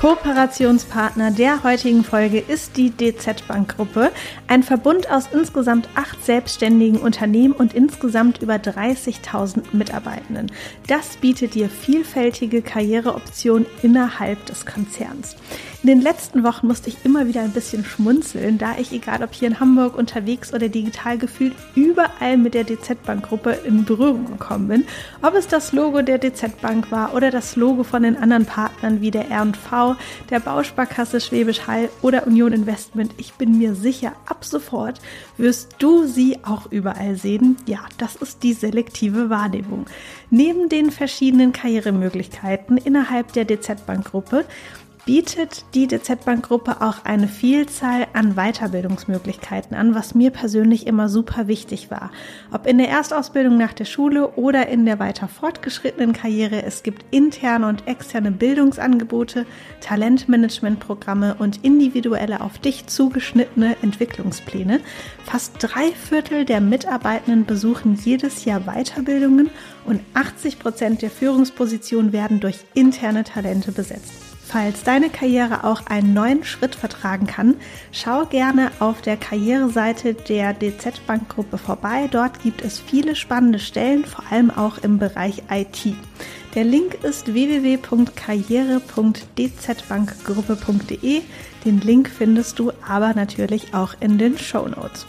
Kooperationspartner der heutigen Folge ist die DZ Bank Gruppe, ein Verbund aus insgesamt acht selbstständigen Unternehmen und insgesamt über 30.000 Mitarbeitenden. Das bietet dir vielfältige Karriereoptionen innerhalb des Konzerns. In den letzten Wochen musste ich immer wieder ein bisschen schmunzeln, da ich, egal ob hier in Hamburg unterwegs oder digital gefühlt, überall mit der DZ Bank Gruppe in Berührung gekommen bin. Ob es das Logo der DZ Bank war oder das Logo von den anderen Partnern wie der R&V, der Bausparkasse Schwäbisch Hall oder Union Investment, ich bin mir sicher, ab sofort wirst du sie auch überall sehen. Ja, das ist die selektive Wahrnehmung. Neben den verschiedenen Karrieremöglichkeiten innerhalb der DZ Bank Gruppe bietet die DZ Bank Gruppe auch eine Vielzahl an Weiterbildungsmöglichkeiten an, was mir persönlich immer super wichtig war. Ob in der Erstausbildung nach der Schule oder in der weiter fortgeschrittenen Karriere, es gibt interne und externe Bildungsangebote, Talentmanagementprogramme und individuelle auf dich zugeschnittene Entwicklungspläne. Fast drei Viertel der Mitarbeitenden besuchen jedes Jahr Weiterbildungen und 80 Prozent der Führungspositionen werden durch interne Talente besetzt. Falls deine Karriere auch einen neuen Schritt vertragen kann, schau gerne auf der Karriereseite der DZ Bank Gruppe vorbei. Dort gibt es viele spannende Stellen, vor allem auch im Bereich IT. Der Link ist www.karriere.dzbankgruppe.de. Den Link findest du aber natürlich auch in den Show Notes.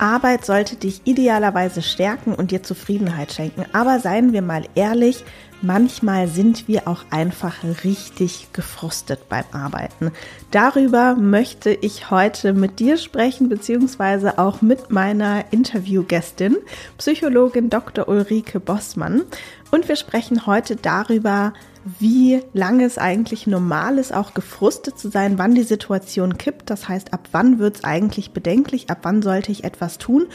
Arbeit sollte dich idealerweise stärken und dir Zufriedenheit schenken. Aber seien wir mal ehrlich, manchmal sind wir auch einfach richtig gefrustet beim Arbeiten. Darüber möchte ich heute mit dir sprechen, beziehungsweise auch mit meiner Interviewgästin, Psychologin Dr. Ulrike Bossmann. Und wir sprechen heute darüber, wie lange es eigentlich normal ist, auch gefrustet zu sein, wann die Situation kippt. Das heißt, ab wann wird es eigentlich bedenklich, ab wann sollte ich etwas tun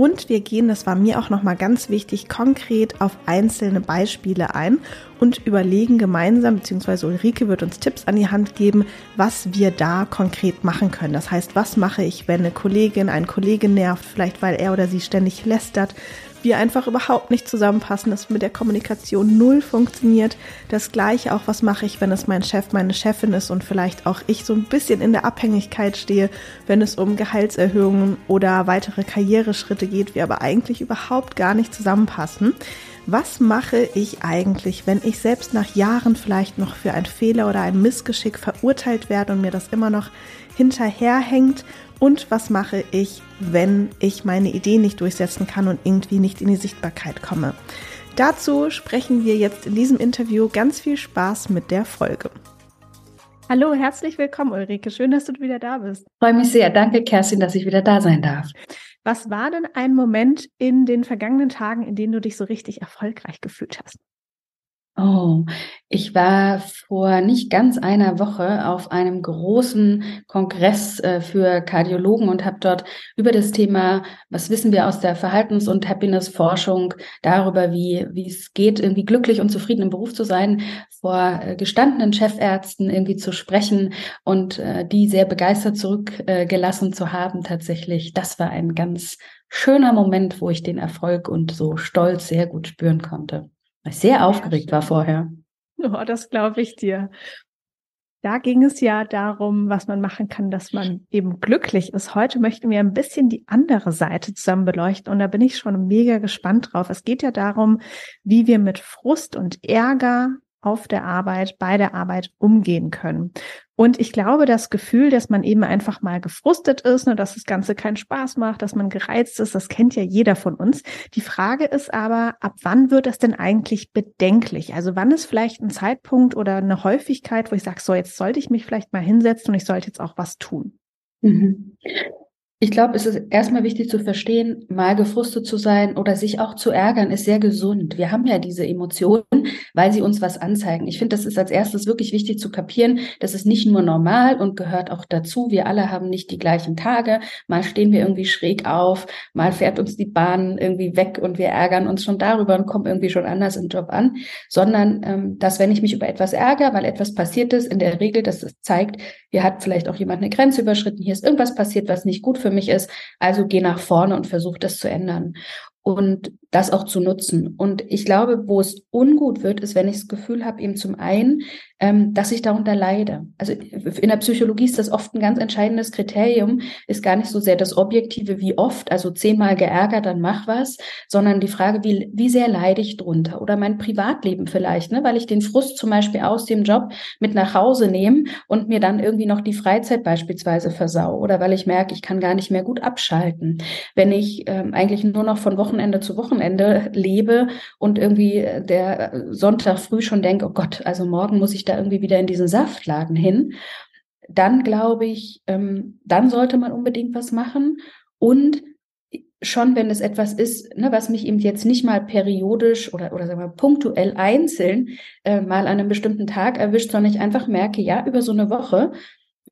und wir gehen, das war mir auch nochmal ganz wichtig, konkret auf einzelne Beispiele ein und überlegen gemeinsam, beziehungsweise Ulrike wird uns Tipps an die Hand geben, was wir da konkret machen können. Das heißt, was mache ich, wenn eine Kollegin, ein Kollege nervt, vielleicht weil er oder sie ständig lästert, wir einfach überhaupt nicht zusammenpassen, dass mit der Kommunikation null funktioniert. Das gleiche auch, was mache ich, wenn es mein Chef, meine Chefin ist und vielleicht auch ich so ein bisschen in der Abhängigkeit stehe, wenn es um Gehaltserhöhungen oder weitere Karriereschritte geht, wir aber eigentlich überhaupt gar nicht zusammenpassen. Was mache ich eigentlich, wenn ich selbst nach Jahren vielleicht noch für ein Fehler oder ein Missgeschick verurteilt werde und mir das immer noch hinterherhängt und was mache ich, wenn ich meine Idee nicht durchsetzen kann und irgendwie nicht in die Sichtbarkeit komme. Dazu sprechen wir jetzt in diesem Interview. Ganz viel Spaß mit der Folge. Hallo, herzlich willkommen, Ulrike. Schön, dass du wieder da bist. Freue mich sehr. Danke, Kerstin, dass ich wieder da sein darf. Was war denn ein Moment in den vergangenen Tagen, in dem du dich so richtig erfolgreich gefühlt hast? Oh, ich war vor nicht ganz einer Woche auf einem großen Kongress äh, für Kardiologen und habe dort über das Thema, was wissen wir aus der Verhaltens- und Happiness-Forschung, darüber, wie, wie es geht, irgendwie glücklich und zufrieden im Beruf zu sein, vor äh, gestandenen Chefärzten irgendwie zu sprechen und äh, die sehr begeistert zurückgelassen zu haben tatsächlich. Das war ein ganz schöner Moment, wo ich den Erfolg und so Stolz sehr gut spüren konnte. Sehr aufgeregt war vorher. Oh, das glaube ich dir. Da ging es ja darum, was man machen kann, dass man eben glücklich ist. Heute möchten wir ein bisschen die andere Seite zusammen beleuchten und da bin ich schon mega gespannt drauf. Es geht ja darum, wie wir mit Frust und Ärger auf der Arbeit, bei der Arbeit umgehen können. Und ich glaube, das Gefühl, dass man eben einfach mal gefrustet ist, ne, dass das Ganze keinen Spaß macht, dass man gereizt ist, das kennt ja jeder von uns. Die Frage ist aber, ab wann wird das denn eigentlich bedenklich? Also wann ist vielleicht ein Zeitpunkt oder eine Häufigkeit, wo ich sage, so jetzt sollte ich mich vielleicht mal hinsetzen und ich sollte jetzt auch was tun? Mhm. Ich glaube, es ist erstmal wichtig zu verstehen, mal gefrustet zu sein oder sich auch zu ärgern, ist sehr gesund. Wir haben ja diese Emotionen, weil sie uns was anzeigen. Ich finde, das ist als erstes wirklich wichtig zu kapieren. Das ist nicht nur normal und gehört auch dazu. Wir alle haben nicht die gleichen Tage. Mal stehen wir irgendwie schräg auf, mal fährt uns die Bahn irgendwie weg und wir ärgern uns schon darüber und kommen irgendwie schon anders im Job an. Sondern, ähm, dass wenn ich mich über etwas ärgere, weil etwas passiert ist, in der Regel, dass es zeigt, hier hat vielleicht auch jemand eine Grenze überschritten, hier ist irgendwas passiert, was nicht gut für für mich ist. Also geh nach vorne und versuch das zu ändern und das auch zu nutzen. Und ich glaube, wo es ungut wird, ist, wenn ich das Gefühl habe, eben zum einen, ähm, dass ich darunter leide. Also in der Psychologie ist das oft ein ganz entscheidendes Kriterium, ist gar nicht so sehr das Objektive, wie oft, also zehnmal geärgert, dann mach was, sondern die Frage, wie, wie sehr leide ich drunter? Oder mein Privatleben vielleicht, ne? weil ich den Frust zum Beispiel aus dem Job mit nach Hause nehme und mir dann irgendwie noch die Freizeit beispielsweise versau. Oder weil ich merke, ich kann gar nicht mehr gut abschalten. Wenn ich ähm, eigentlich nur noch von Wochenende zu Wochenende lebe und irgendwie der Sonntag früh schon denke, oh Gott, also morgen muss ich da irgendwie wieder in diesen Saftladen hin, dann glaube ich, ähm, dann sollte man unbedingt was machen. Und schon, wenn es etwas ist, ne, was mich eben jetzt nicht mal periodisch oder, oder sagen wir punktuell einzeln äh, mal an einem bestimmten Tag erwischt, sondern ich einfach merke, ja, über so eine Woche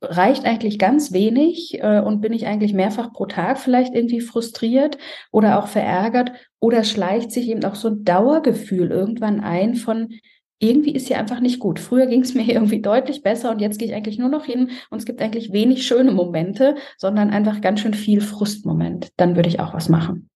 reicht eigentlich ganz wenig äh, und bin ich eigentlich mehrfach pro Tag vielleicht irgendwie frustriert oder auch verärgert oder schleicht sich eben auch so ein Dauergefühl irgendwann ein von irgendwie ist hier einfach nicht gut. Früher ging es mir irgendwie deutlich besser und jetzt gehe ich eigentlich nur noch hin und es gibt eigentlich wenig schöne Momente, sondern einfach ganz schön viel Frustmoment. Dann würde ich auch was machen.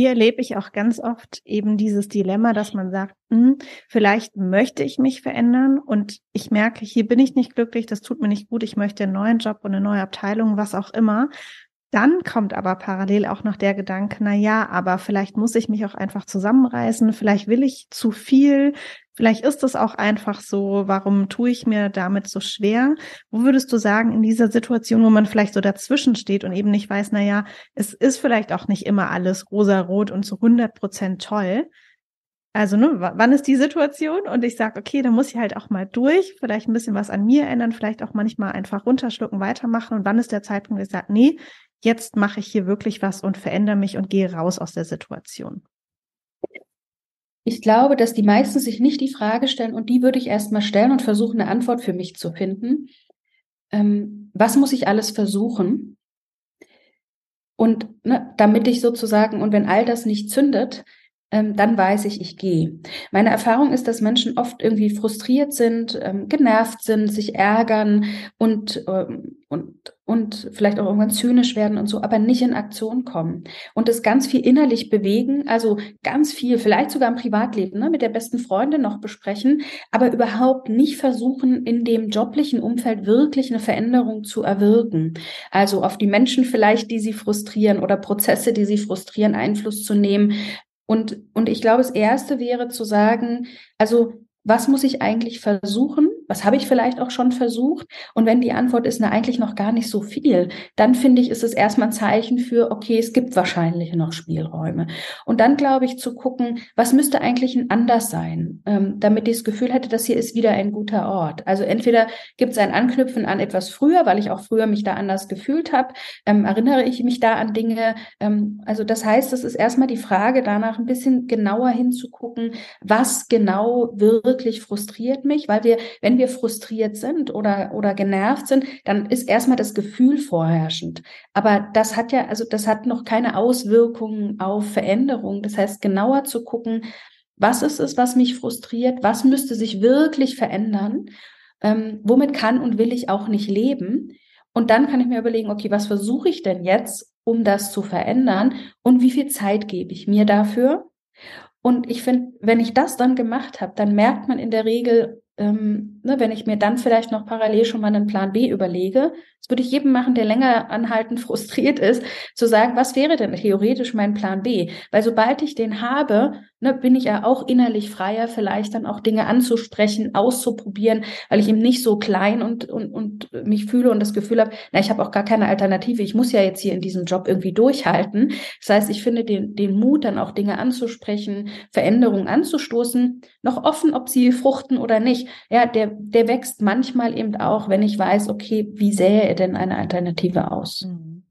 Hier erlebe ich auch ganz oft eben dieses Dilemma, dass man sagt, hm, vielleicht möchte ich mich verändern und ich merke, hier bin ich nicht glücklich, das tut mir nicht gut, ich möchte einen neuen Job und eine neue Abteilung, was auch immer. Dann kommt aber parallel auch noch der Gedanke, na ja, aber vielleicht muss ich mich auch einfach zusammenreißen, vielleicht will ich zu viel, vielleicht ist es auch einfach so, warum tue ich mir damit so schwer? Wo würdest du sagen, in dieser Situation, wo man vielleicht so dazwischen steht und eben nicht weiß, na ja, es ist vielleicht auch nicht immer alles rosa-rot und zu 100 Prozent toll. Also, ne, wann ist die Situation? Und ich sage, okay, da muss ich halt auch mal durch, vielleicht ein bisschen was an mir ändern, vielleicht auch manchmal einfach runterschlucken, weitermachen. Und wann ist der Zeitpunkt, wo ich sage, nee, jetzt mache ich hier wirklich was und verändere mich und gehe raus aus der Situation? Ich glaube, dass die meisten sich nicht die Frage stellen und die würde ich erstmal stellen und versuchen, eine Antwort für mich zu finden. Ähm, was muss ich alles versuchen? Und ne, damit ich sozusagen, und wenn all das nicht zündet, ähm, dann weiß ich, ich gehe. Meine Erfahrung ist, dass Menschen oft irgendwie frustriert sind, ähm, genervt sind, sich ärgern und, ähm, und, und vielleicht auch irgendwann zynisch werden und so, aber nicht in Aktion kommen und es ganz viel innerlich bewegen, also ganz viel, vielleicht sogar im Privatleben, ne, mit der besten Freundin noch besprechen, aber überhaupt nicht versuchen, in dem joblichen Umfeld wirklich eine Veränderung zu erwirken. Also auf die Menschen vielleicht, die sie frustrieren oder Prozesse, die sie frustrieren, Einfluss zu nehmen, und, und ich glaube, das Erste wäre zu sagen, also was muss ich eigentlich versuchen? Was habe ich vielleicht auch schon versucht? Und wenn die Antwort ist, na, eigentlich noch gar nicht so viel, dann finde ich, ist es erstmal ein Zeichen für, okay, es gibt wahrscheinlich noch Spielräume. Und dann glaube ich zu gucken, was müsste eigentlich ein anders sein, ähm, damit ich das Gefühl hätte, das hier ist wieder ein guter Ort. Also entweder gibt es ein Anknüpfen an etwas früher, weil ich auch früher mich da anders gefühlt habe, ähm, erinnere ich mich da an Dinge. Ähm, also das heißt, es ist erstmal die Frage danach ein bisschen genauer hinzugucken, was genau wirklich frustriert mich, weil wir, wenn wir frustriert sind oder, oder genervt sind, dann ist erstmal das Gefühl vorherrschend. Aber das hat ja, also das hat noch keine Auswirkungen auf Veränderung. Das heißt, genauer zu gucken, was ist es, was mich frustriert? Was müsste sich wirklich verändern? Ähm, womit kann und will ich auch nicht leben? Und dann kann ich mir überlegen, okay, was versuche ich denn jetzt, um das zu verändern? Und wie viel Zeit gebe ich mir dafür? Und ich finde, wenn ich das dann gemacht habe, dann merkt man in der Regel, ähm, ne, wenn ich mir dann vielleicht noch parallel schon mal einen Plan B überlege, das würde ich jedem machen, der länger anhaltend frustriert ist, zu sagen, was wäre denn theoretisch mein Plan B? Weil sobald ich den habe, ne, bin ich ja auch innerlich freier, vielleicht dann auch Dinge anzusprechen, auszuprobieren, weil ich eben nicht so klein und, und, und mich fühle und das Gefühl habe, na, ich habe auch gar keine Alternative, ich muss ja jetzt hier in diesem Job irgendwie durchhalten. Das heißt, ich finde den, den Mut, dann auch Dinge anzusprechen, Veränderungen anzustoßen, noch offen, ob sie fruchten oder nicht ja, der, der wächst manchmal eben auch, wenn ich weiß, okay, wie sähe er denn eine Alternative aus? Mhm.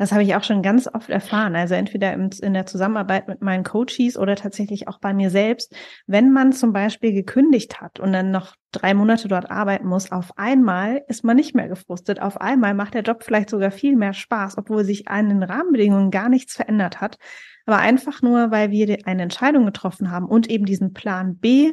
Das habe ich auch schon ganz oft erfahren. Also entweder in der Zusammenarbeit mit meinen Coaches oder tatsächlich auch bei mir selbst. Wenn man zum Beispiel gekündigt hat und dann noch drei Monate dort arbeiten muss, auf einmal ist man nicht mehr gefrustet. Auf einmal macht der Job vielleicht sogar viel mehr Spaß, obwohl sich an den Rahmenbedingungen gar nichts verändert hat. Aber einfach nur, weil wir eine Entscheidung getroffen haben und eben diesen Plan B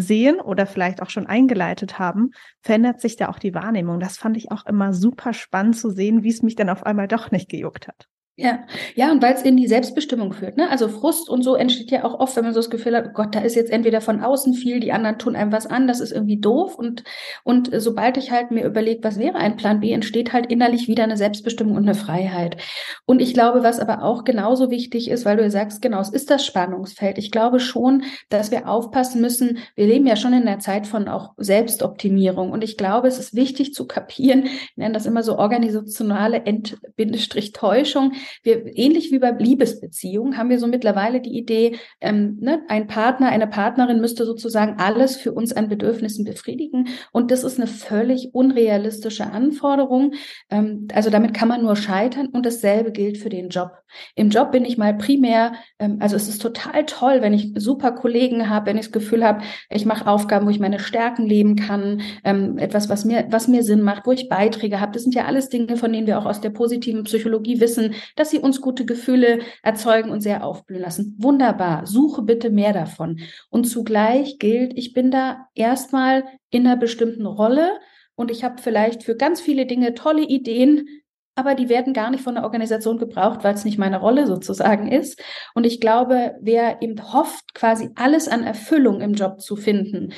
sehen oder vielleicht auch schon eingeleitet haben, verändert sich da auch die Wahrnehmung. Das fand ich auch immer super spannend zu sehen, wie es mich dann auf einmal doch nicht gejuckt hat. Ja, ja, und weil es in die Selbstbestimmung führt. Ne? Also Frust und so entsteht ja auch oft, wenn man so das Gefühl hat, oh Gott, da ist jetzt entweder von außen viel, die anderen tun einem was an, das ist irgendwie doof. Und, und sobald ich halt mir überlege, was wäre ein Plan B, entsteht halt innerlich wieder eine Selbstbestimmung und eine Freiheit. Und ich glaube, was aber auch genauso wichtig ist, weil du ja sagst, genau, es ist das Spannungsfeld. Ich glaube schon, dass wir aufpassen müssen. Wir leben ja schon in der Zeit von auch Selbstoptimierung. Und ich glaube, es ist wichtig zu kapieren, ich nenne das immer so organisationale End-Täuschung wir, ähnlich wie bei Liebesbeziehungen, haben wir so mittlerweile die Idee, ähm, ne, ein Partner, eine Partnerin müsste sozusagen alles für uns an Bedürfnissen befriedigen. Und das ist eine völlig unrealistische Anforderung. Ähm, also damit kann man nur scheitern. Und dasselbe gilt für den Job. Im Job bin ich mal primär, ähm, also es ist total toll, wenn ich super Kollegen habe, wenn ich das Gefühl habe, ich mache Aufgaben, wo ich meine Stärken leben kann, ähm, etwas, was mir, was mir Sinn macht, wo ich Beiträge habe. Das sind ja alles Dinge, von denen wir auch aus der positiven Psychologie wissen, dass sie uns gute Gefühle erzeugen und sehr aufblühen lassen. Wunderbar. Suche bitte mehr davon. Und zugleich gilt, ich bin da erstmal in einer bestimmten Rolle und ich habe vielleicht für ganz viele Dinge tolle Ideen, aber die werden gar nicht von der Organisation gebraucht, weil es nicht meine Rolle sozusagen ist. Und ich glaube, wer eben hofft, quasi alles an Erfüllung im Job zu finden,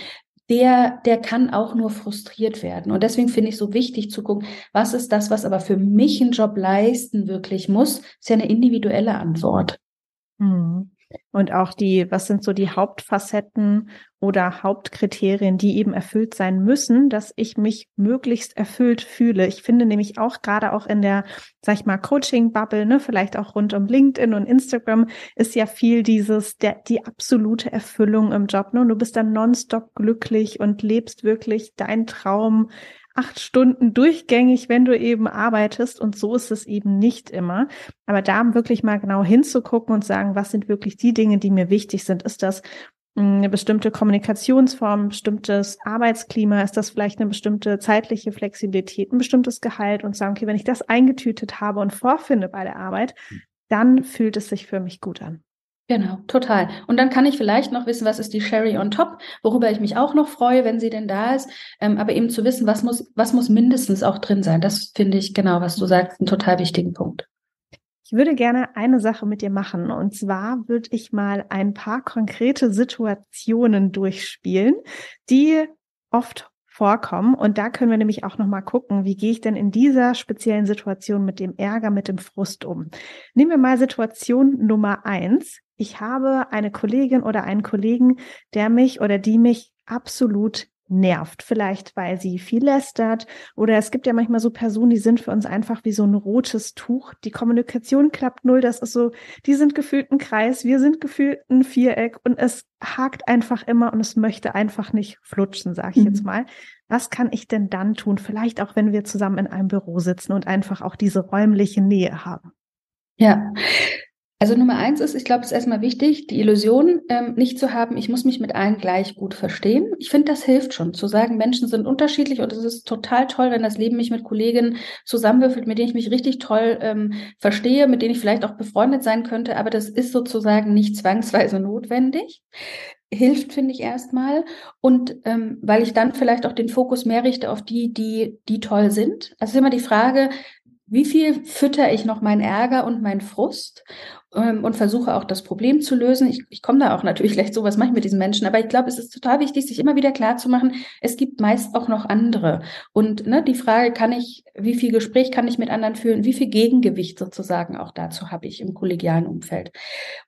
der, der kann auch nur frustriert werden. Und deswegen finde ich so wichtig zu gucken, was ist das, was aber für mich einen Job leisten wirklich muss, ist ja eine individuelle Antwort. Mhm. Und auch die, was sind so die Hauptfacetten oder Hauptkriterien, die eben erfüllt sein müssen, dass ich mich möglichst erfüllt fühle. Ich finde nämlich auch gerade auch in der, sag ich mal, Coaching-Bubble, ne, vielleicht auch rund um LinkedIn und Instagram, ist ja viel dieses, der, die absolute Erfüllung im Job. Ne? Und du bist dann nonstop glücklich und lebst wirklich dein Traum acht Stunden durchgängig, wenn du eben arbeitest. Und so ist es eben nicht immer. Aber da wirklich mal genau hinzugucken und sagen, was sind wirklich die Dinge, die mir wichtig sind? Ist das hm, eine bestimmte Kommunikationsform, ein bestimmtes Arbeitsklima, ist das vielleicht eine bestimmte zeitliche Flexibilität, ein bestimmtes Gehalt und sagen, okay, wenn ich das eingetütet habe und vorfinde bei der Arbeit, hm. dann fühlt es sich für mich gut an. Genau, total. Und dann kann ich vielleicht noch wissen, was ist die Sherry on top, worüber ich mich auch noch freue, wenn sie denn da ist. Ähm, aber eben zu wissen, was muss, was muss mindestens auch drin sein. Das finde ich genau, was du sagst, einen total wichtigen Punkt. Ich würde gerne eine Sache mit dir machen. Und zwar würde ich mal ein paar konkrete Situationen durchspielen, die oft vorkommen. Und da können wir nämlich auch nochmal gucken, wie gehe ich denn in dieser speziellen Situation mit dem Ärger, mit dem Frust um. Nehmen wir mal Situation Nummer eins ich habe eine Kollegin oder einen Kollegen, der mich oder die mich absolut nervt. Vielleicht, weil sie viel lästert oder es gibt ja manchmal so Personen, die sind für uns einfach wie so ein rotes Tuch. Die Kommunikation klappt null. Das ist so, die sind gefühlt ein Kreis, wir sind gefühlt ein Viereck und es hakt einfach immer und es möchte einfach nicht flutschen, sage ich mhm. jetzt mal. Was kann ich denn dann tun? Vielleicht auch, wenn wir zusammen in einem Büro sitzen und einfach auch diese räumliche Nähe haben. Ja, also Nummer eins ist, ich glaube, es ist erstmal wichtig, die Illusion ähm, nicht zu haben, ich muss mich mit allen gleich gut verstehen. Ich finde, das hilft schon, zu sagen, Menschen sind unterschiedlich und es ist total toll, wenn das Leben mich mit Kolleginnen zusammenwürfelt, mit denen ich mich richtig toll ähm, verstehe, mit denen ich vielleicht auch befreundet sein könnte, aber das ist sozusagen nicht zwangsweise notwendig hilft, finde ich erstmal. Und ähm, weil ich dann vielleicht auch den Fokus mehr richte auf die, die, die toll sind. Also ist immer die Frage, wie viel fütter ich noch meinen Ärger und meinen Frust ähm, und versuche auch das Problem zu lösen. Ich, ich komme da auch natürlich leicht so, was mache ich mit diesen Menschen, aber ich glaube, es ist total wichtig, sich immer wieder klar zu machen, es gibt meist auch noch andere. Und ne, die Frage, kann ich, wie viel Gespräch kann ich mit anderen führen, wie viel Gegengewicht sozusagen auch dazu habe ich im kollegialen Umfeld.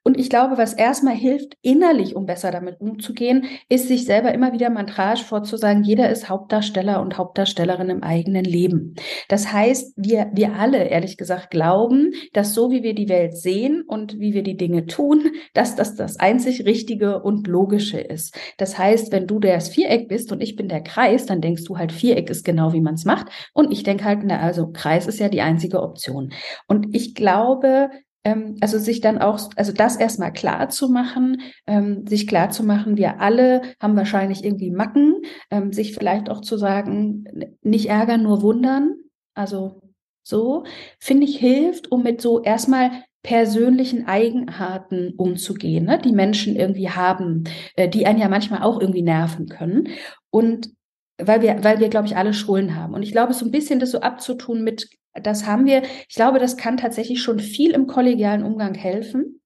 Und ich glaube, was erstmal hilft, innerlich, um besser damit umzugehen, ist sich selber immer wieder Mantrage vorzusagen, jeder ist Hauptdarsteller und Hauptdarstellerin im eigenen Leben. Das heißt, wir, wir alle, ehrlich gesagt, glauben, dass so wie wir die Welt sehen und wie wir die Dinge tun, dass das das einzig Richtige und Logische ist. Das heißt, wenn du das Viereck bist und ich bin der Kreis, dann denkst du halt, Viereck ist genau, wie man es macht. Und ich denke halt, na, also Kreis ist ja die einzige Option. Und ich glaube, ähm, also sich dann auch, also das erstmal klar zu machen, ähm, sich klar zu machen, wir alle haben wahrscheinlich irgendwie Macken, ähm, sich vielleicht auch zu sagen, nicht ärgern, nur wundern. Also so, finde ich, hilft, um mit so erstmal persönlichen Eigenarten umzugehen, ne, die Menschen irgendwie haben, äh, die einen ja manchmal auch irgendwie nerven können. Und weil wir, weil wir, glaube ich, alle Schulden haben. Und ich glaube, so ein bisschen das so abzutun mit, das haben wir, ich glaube, das kann tatsächlich schon viel im kollegialen Umgang helfen.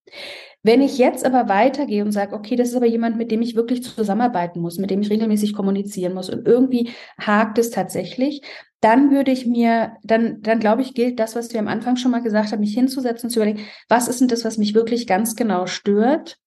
Wenn ich jetzt aber weitergehe und sage, okay, das ist aber jemand, mit dem ich wirklich zusammenarbeiten muss, mit dem ich regelmäßig kommunizieren muss und irgendwie hakt es tatsächlich, dann würde ich mir, dann, dann glaube ich, gilt das, was wir am Anfang schon mal gesagt haben, mich hinzusetzen, zu überlegen, was ist denn das, was mich wirklich ganz genau stört?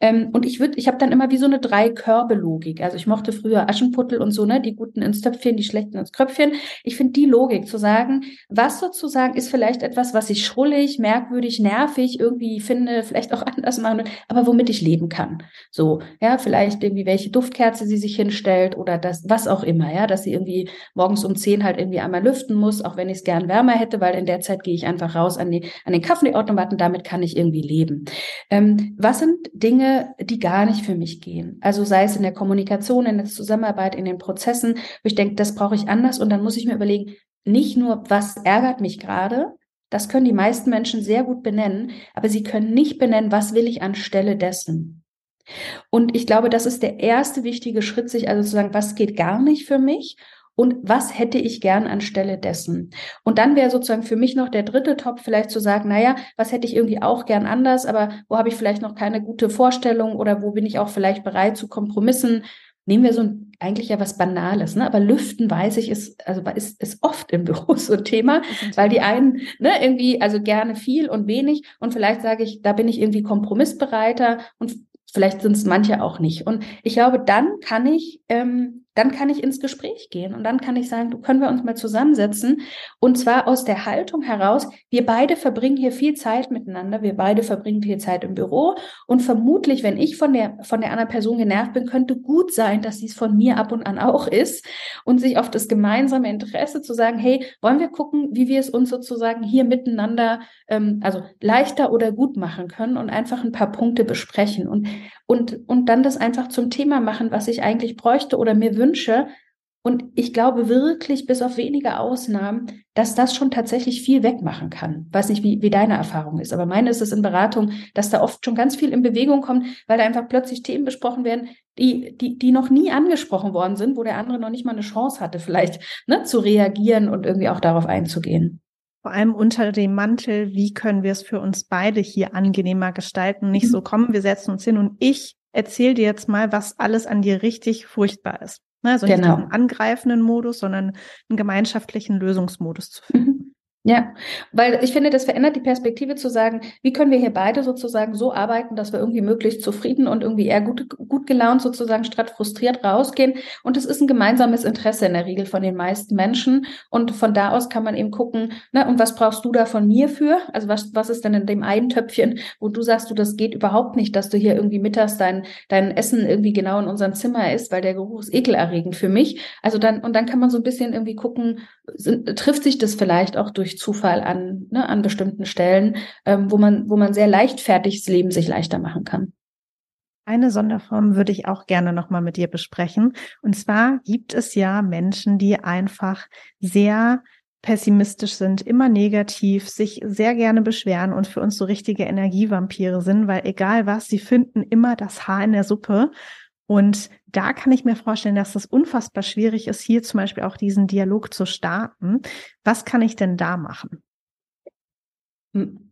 Ähm, und ich würde, ich habe dann immer wie so eine Drei-Körbe-Logik. Also ich mochte früher Aschenputtel und so, ne, die guten ins Töpfchen, die schlechten ins Kröpfchen. Ich finde die Logik zu sagen, was sozusagen ist vielleicht etwas, was ich schrullig, merkwürdig, nervig irgendwie finde, vielleicht auch anders machen, aber womit ich leben kann. So, ja, vielleicht irgendwie welche Duftkerze sie sich hinstellt oder das, was auch immer, ja, dass sie irgendwie morgens um zehn halt irgendwie einmal lüften muss, auch wenn ich es gern wärmer hätte, weil in der Zeit gehe ich einfach raus an, die, an den Kaffeeautomaten, damit kann ich irgendwie leben. Ähm, was sind Dinge, die gar nicht für mich gehen? Also sei es in der Kommunikation, in der Zusammenarbeit, in den Prozessen, wo ich denke, das brauche ich anders und dann muss ich mir überlegen, nicht nur, was ärgert mich gerade, das können die meisten Menschen sehr gut benennen, aber sie können nicht benennen, was will ich anstelle dessen. Und ich glaube, das ist der erste wichtige Schritt, sich also zu sagen, was geht gar nicht für mich und was hätte ich gern anstelle dessen? Und dann wäre sozusagen für mich noch der dritte Top vielleicht zu sagen, naja, was hätte ich irgendwie auch gern anders, aber wo habe ich vielleicht noch keine gute Vorstellung oder wo bin ich auch vielleicht bereit zu Kompromissen? Nehmen wir so ein, eigentlich ja was Banales, ne? Aber Lüften weiß ich ist, also ist, ist oft im Büro so ein Thema, weil die einen, ne, irgendwie, also gerne viel und wenig und vielleicht sage ich, da bin ich irgendwie kompromissbereiter und vielleicht sind es manche auch nicht. Und ich glaube, dann kann ich ähm, dann kann ich ins Gespräch gehen und dann kann ich sagen, können wir uns mal zusammensetzen? Und zwar aus der Haltung heraus, wir beide verbringen hier viel Zeit miteinander, wir beide verbringen viel Zeit im Büro. Und vermutlich, wenn ich von der von der anderen Person genervt bin, könnte gut sein, dass sie es von mir ab und an auch ist. Und sich auf das gemeinsame Interesse zu sagen, hey, wollen wir gucken, wie wir es uns sozusagen hier miteinander ähm, also leichter oder gut machen können und einfach ein paar Punkte besprechen. Und und und dann das einfach zum Thema machen, was ich eigentlich bräuchte oder mir wünsche. Und ich glaube wirklich, bis auf wenige Ausnahmen, dass das schon tatsächlich viel wegmachen kann. Weiß nicht, wie, wie deine Erfahrung ist, aber meine ist es in Beratung, dass da oft schon ganz viel in Bewegung kommt, weil da einfach plötzlich Themen besprochen werden, die, die, die noch nie angesprochen worden sind, wo der andere noch nicht mal eine Chance hatte, vielleicht ne, zu reagieren und irgendwie auch darauf einzugehen. Vor allem unter dem Mantel, wie können wir es für uns beide hier angenehmer gestalten? Nicht mhm. so, kommen, wir setzen uns hin und ich erzähl dir jetzt mal, was alles an dir richtig furchtbar ist. Ne, also genau. nicht einen angreifenden Modus, sondern einen gemeinschaftlichen Lösungsmodus zu finden. Mhm. Ja, weil ich finde, das verändert die Perspektive zu sagen, wie können wir hier beide sozusagen so arbeiten, dass wir irgendwie möglichst zufrieden und irgendwie eher gut, gut gelaunt sozusagen statt frustriert rausgehen. Und es ist ein gemeinsames Interesse in der Regel von den meisten Menschen. Und von da aus kann man eben gucken, ne, und was brauchst du da von mir für? Also was, was ist denn in dem einen Töpfchen, wo du sagst, du, das geht überhaupt nicht, dass du hier irgendwie mittags dein, dein Essen irgendwie genau in unserem Zimmer isst, weil der Geruch ist ekelerregend für mich. Also dann, und dann kann man so ein bisschen irgendwie gucken, sind, trifft sich das vielleicht auch durch Zufall an, ne, an bestimmten Stellen, ähm, wo man, wo man sehr leichtfertig das Leben sich leichter machen kann. Eine Sonderform würde ich auch gerne nochmal mit dir besprechen. Und zwar gibt es ja Menschen, die einfach sehr pessimistisch sind, immer negativ, sich sehr gerne beschweren und für uns so richtige Energievampire sind, weil egal was, sie finden immer das Haar in der Suppe und da kann ich mir vorstellen, dass es unfassbar schwierig ist, hier zum Beispiel auch diesen Dialog zu starten. Was kann ich denn da machen?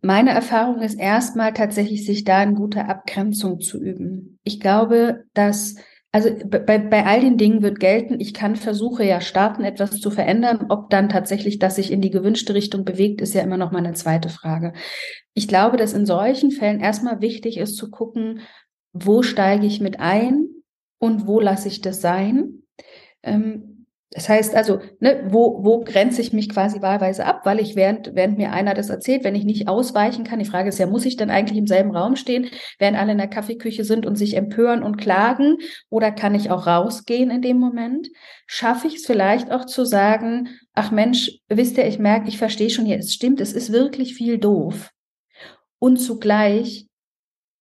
Meine Erfahrung ist erstmal tatsächlich, sich da in guter Abgrenzung zu üben. Ich glaube, dass, also bei, bei all den Dingen wird gelten, ich kann versuche ja starten, etwas zu verändern. Ob dann tatsächlich das sich in die gewünschte Richtung bewegt, ist ja immer noch mal eine zweite Frage. Ich glaube, dass in solchen Fällen erstmal wichtig ist zu gucken, wo steige ich mit ein? Und wo lasse ich das sein. Ähm, das heißt also, ne, wo, wo grenze ich mich quasi wahlweise ab, weil ich während, während mir einer das erzählt, wenn ich nicht ausweichen kann, die Frage ist ja, muss ich denn eigentlich im selben Raum stehen, während alle in der Kaffeeküche sind und sich empören und klagen, oder kann ich auch rausgehen in dem Moment? Schaffe ich es vielleicht auch zu sagen, ach Mensch, wisst ihr, ich merke, ich verstehe schon hier, es stimmt, es ist wirklich viel doof. Und zugleich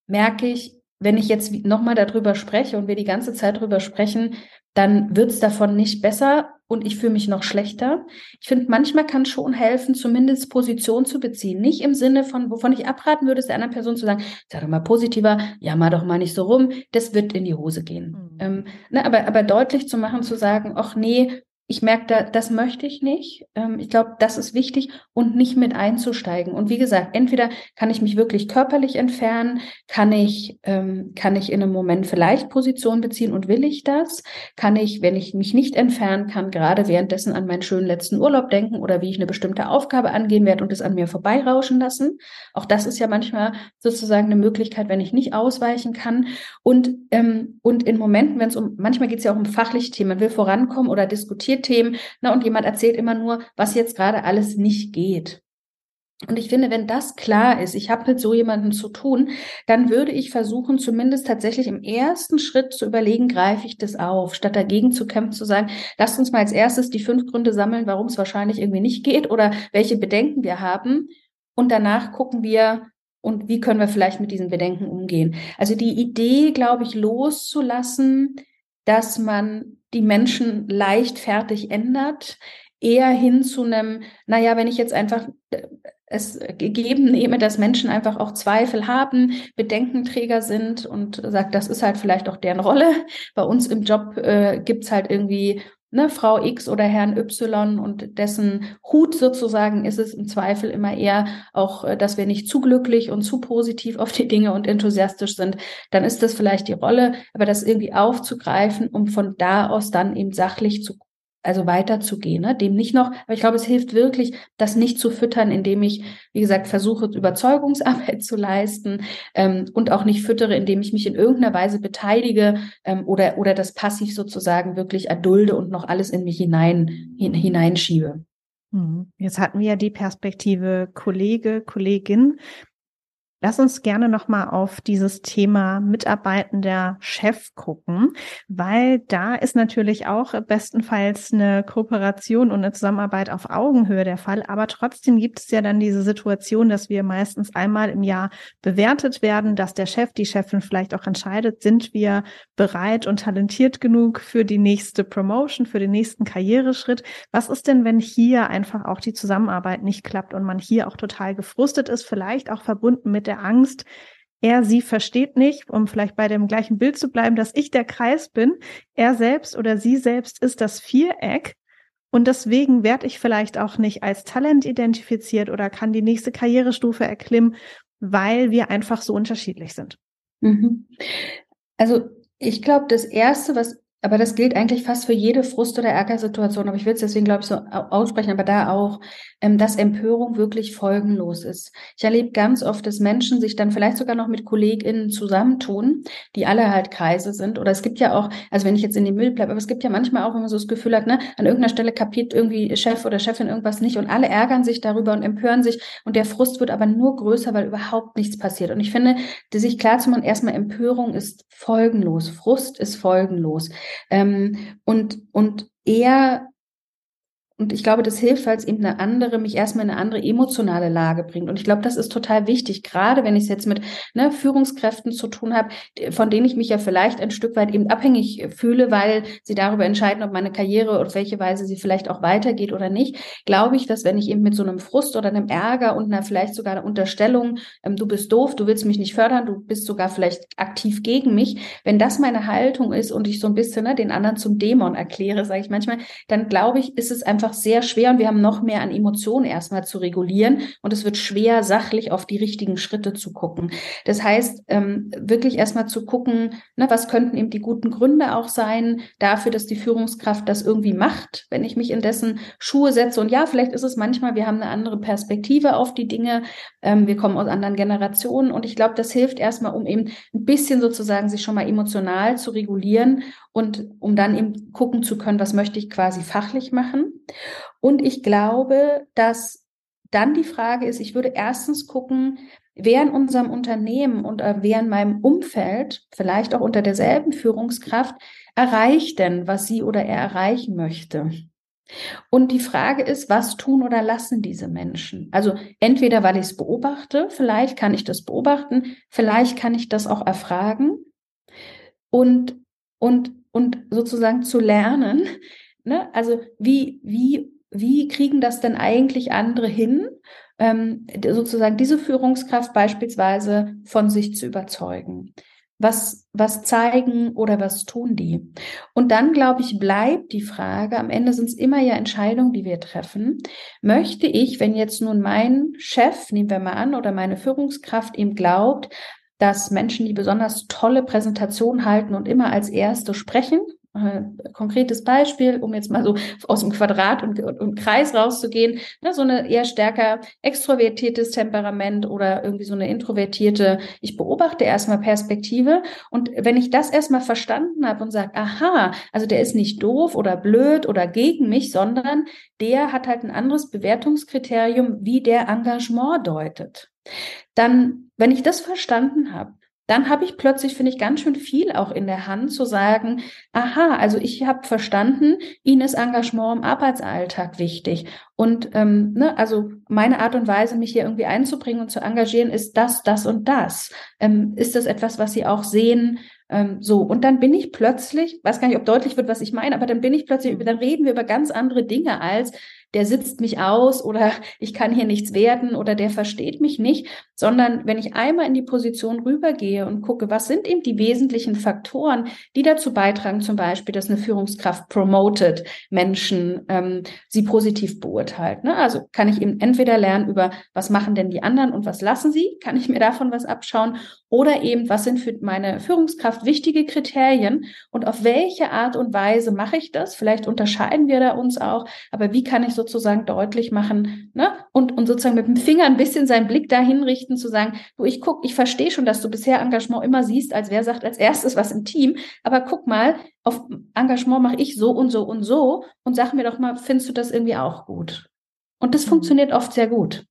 merke ich, wenn ich jetzt nochmal darüber spreche und wir die ganze Zeit darüber sprechen, dann wird's davon nicht besser und ich fühle mich noch schlechter. Ich finde, manchmal kann schon helfen, zumindest Position zu beziehen. Nicht im Sinne von, wovon ich abraten würde, ist der anderen Person zu sagen, sag doch mal positiver, ja, mal doch mal nicht so rum, das wird in die Hose gehen. Mhm. Ähm, ne, aber, aber deutlich zu machen, zu sagen, ach nee, ich merke, da, das möchte ich nicht. Ähm, ich glaube, das ist wichtig und nicht mit einzusteigen. Und wie gesagt, entweder kann ich mich wirklich körperlich entfernen, kann ich, ähm, kann ich in einem Moment vielleicht Position beziehen und will ich das? Kann ich, wenn ich mich nicht entfernen kann, gerade währenddessen an meinen schönen letzten Urlaub denken oder wie ich eine bestimmte Aufgabe angehen werde und es an mir vorbeirauschen lassen? Auch das ist ja manchmal sozusagen eine Möglichkeit, wenn ich nicht ausweichen kann. Und, ähm, und in Momenten, wenn es um, manchmal geht es ja auch um fachliche Themen, man will vorankommen oder diskutieren, Themen. Na, und jemand erzählt immer nur, was jetzt gerade alles nicht geht. Und ich finde, wenn das klar ist, ich habe mit so jemandem zu tun, dann würde ich versuchen, zumindest tatsächlich im ersten Schritt zu überlegen, greife ich das auf, statt dagegen zu kämpfen, zu sagen, lasst uns mal als erstes die fünf Gründe sammeln, warum es wahrscheinlich irgendwie nicht geht oder welche Bedenken wir haben. Und danach gucken wir, und wie können wir vielleicht mit diesen Bedenken umgehen. Also die Idee, glaube ich, loszulassen, dass man die Menschen leichtfertig ändert, eher hin zu einem, naja, wenn ich jetzt einfach äh, es gegeben nehme, dass Menschen einfach auch Zweifel haben, Bedenkenträger sind und sagt, das ist halt vielleicht auch deren Rolle. Bei uns im Job äh, gibt's halt irgendwie ne, Frau X oder Herrn Y und dessen Hut sozusagen ist es im Zweifel immer eher auch, äh, dass wir nicht zu glücklich und zu positiv auf die Dinge und enthusiastisch sind, dann ist das vielleicht die Rolle, aber das irgendwie aufzugreifen, um von da aus dann eben sachlich zu also weiterzugehen, ne? dem nicht noch, aber ich glaube, es hilft wirklich, das nicht zu füttern, indem ich, wie gesagt, versuche, Überzeugungsarbeit zu leisten ähm, und auch nicht füttere, indem ich mich in irgendeiner Weise beteilige ähm, oder, oder das passiv sozusagen wirklich erdulde und noch alles in mich hinein, hin, hineinschiebe. Hm. Jetzt hatten wir ja die Perspektive Kollege, Kollegin. Lass uns gerne nochmal auf dieses Thema mitarbeitender Chef gucken, weil da ist natürlich auch bestenfalls eine Kooperation und eine Zusammenarbeit auf Augenhöhe der Fall. Aber trotzdem gibt es ja dann diese Situation, dass wir meistens einmal im Jahr bewertet werden, dass der Chef, die Chefin vielleicht auch entscheidet, sind wir bereit und talentiert genug für die nächste Promotion, für den nächsten Karriereschritt. Was ist denn, wenn hier einfach auch die Zusammenarbeit nicht klappt und man hier auch total gefrustet ist, vielleicht auch verbunden mit der Angst, er sie versteht nicht, um vielleicht bei dem gleichen Bild zu bleiben, dass ich der Kreis bin, er selbst oder sie selbst ist das Viereck und deswegen werde ich vielleicht auch nicht als Talent identifiziert oder kann die nächste Karrierestufe erklimmen, weil wir einfach so unterschiedlich sind. Mhm. Also ich glaube, das Erste, was aber das gilt eigentlich fast für jede Frust- oder Ärgersituation. Aber ich will es deswegen, glaube ich, so aussprechen, aber da auch, ähm, dass Empörung wirklich folgenlos ist. Ich erlebe ganz oft, dass Menschen sich dann vielleicht sogar noch mit KollegInnen zusammentun, die alle halt Kreise sind. Oder es gibt ja auch, also wenn ich jetzt in den Müll bleibe, aber es gibt ja manchmal auch, wenn man so das Gefühl hat, ne, an irgendeiner Stelle kapiert irgendwie Chef oder Chefin irgendwas nicht und alle ärgern sich darüber und empören sich und der Frust wird aber nur größer, weil überhaupt nichts passiert. Und ich finde, sich klar zu machen, erstmal Empörung ist folgenlos, Frust ist folgenlos. Ähm, und, und eher und ich glaube, das hilft, weil es eben eine andere, mich erstmal in eine andere emotionale Lage bringt. Und ich glaube, das ist total wichtig, gerade wenn ich es jetzt mit ne, Führungskräften zu tun habe, von denen ich mich ja vielleicht ein Stück weit eben abhängig fühle, weil sie darüber entscheiden, ob meine Karriere auf welche Weise sie vielleicht auch weitergeht oder nicht. Glaube ich, dass wenn ich eben mit so einem Frust oder einem Ärger und einer vielleicht sogar einer Unterstellung, ähm, du bist doof, du willst mich nicht fördern, du bist sogar vielleicht aktiv gegen mich, wenn das meine Haltung ist und ich so ein bisschen ne, den anderen zum Dämon erkläre, sage ich manchmal, dann glaube ich, ist es einfach einfach sehr schwer und wir haben noch mehr an Emotionen erstmal zu regulieren und es wird schwer, sachlich auf die richtigen Schritte zu gucken. Das heißt, ähm, wirklich erstmal zu gucken, ne, was könnten eben die guten Gründe auch sein dafür, dass die Führungskraft das irgendwie macht, wenn ich mich in dessen Schuhe setze. Und ja, vielleicht ist es manchmal, wir haben eine andere Perspektive auf die Dinge, ähm, wir kommen aus anderen Generationen und ich glaube, das hilft erstmal, um eben ein bisschen sozusagen sich schon mal emotional zu regulieren und um dann eben gucken zu können, was möchte ich quasi fachlich machen. Und ich glaube, dass dann die Frage ist, ich würde erstens gucken, wer in unserem Unternehmen und äh, wer in meinem Umfeld, vielleicht auch unter derselben Führungskraft, erreicht denn, was sie oder er erreichen möchte. Und die Frage ist, was tun oder lassen diese Menschen? Also entweder, weil ich es beobachte, vielleicht kann ich das beobachten, vielleicht kann ich das auch erfragen und, und, und sozusagen zu lernen, ne? also wie, wie, wie kriegen das denn eigentlich andere hin? ähm, sozusagen diese Führungskraft beispielsweise von sich zu überzeugen. Was, was zeigen oder was tun die? Und dann, glaube ich, bleibt die Frage, am Ende sind es immer ja Entscheidungen, die wir treffen. Möchte ich, wenn jetzt nun mein Chef, nehmen wir mal an, oder meine Führungskraft ihm glaubt, dass Menschen, die besonders tolle Präsentationen halten und immer als Erste sprechen, äh, konkretes Beispiel, um jetzt mal so aus dem Quadrat und, und, und Kreis rauszugehen, ne, so eine eher stärker extrovertiertes Temperament oder irgendwie so eine introvertierte, ich beobachte erstmal Perspektive und wenn ich das erstmal verstanden habe und sage, aha, also der ist nicht doof oder blöd oder gegen mich, sondern der hat halt ein anderes Bewertungskriterium, wie der Engagement deutet. Dann, wenn ich das verstanden habe, dann habe ich plötzlich, finde ich, ganz schön viel auch in der Hand zu sagen, aha, also ich habe verstanden, Ihnen ist Engagement im Arbeitsalltag wichtig. Und ähm, ne, also meine Art und Weise, mich hier irgendwie einzubringen und zu engagieren, ist das, das und das. Ähm, ist das etwas, was Sie auch sehen? Ähm, so, und dann bin ich plötzlich, weiß gar nicht, ob deutlich wird, was ich meine, aber dann bin ich plötzlich, mhm. dann reden wir über ganz andere Dinge als, der sitzt mich aus oder ich kann hier nichts werden oder der versteht mich nicht, sondern wenn ich einmal in die Position rübergehe und gucke, was sind eben die wesentlichen Faktoren, die dazu beitragen, zum Beispiel, dass eine Führungskraft promotet Menschen, ähm, sie positiv beurteilt. Ne? Also kann ich eben entweder lernen über, was machen denn die anderen und was lassen sie, kann ich mir davon was abschauen oder eben, was sind für meine Führungskraft wichtige Kriterien und auf welche Art und Weise mache ich das? Vielleicht unterscheiden wir da uns auch, aber wie kann ich sozusagen deutlich machen ne? und, und sozusagen mit dem Finger ein bisschen seinen Blick dahin richten, zu sagen, du, ich guck, ich verstehe schon, dass du bisher Engagement immer siehst, als wer sagt als erstes was im Team, aber guck mal, auf Engagement mache ich so und so und so und sag mir doch mal, findest du das irgendwie auch gut? Und das mhm. funktioniert oft sehr gut.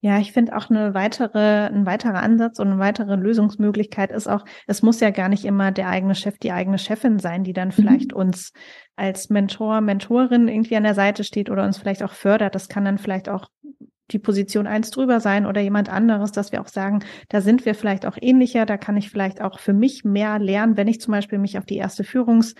Ja, ich finde auch eine weitere, ein weiterer Ansatz und eine weitere Lösungsmöglichkeit ist auch, es muss ja gar nicht immer der eigene Chef, die eigene Chefin sein, die dann mhm. vielleicht mhm. uns als Mentor, Mentorin irgendwie an der Seite steht oder uns vielleicht auch fördert. Das kann dann vielleicht auch die Position eins drüber sein oder jemand anderes, dass wir auch sagen, da sind wir vielleicht auch ähnlicher, da kann ich vielleicht auch für mich mehr lernen, wenn ich zum Beispiel mich auf die erste Führungs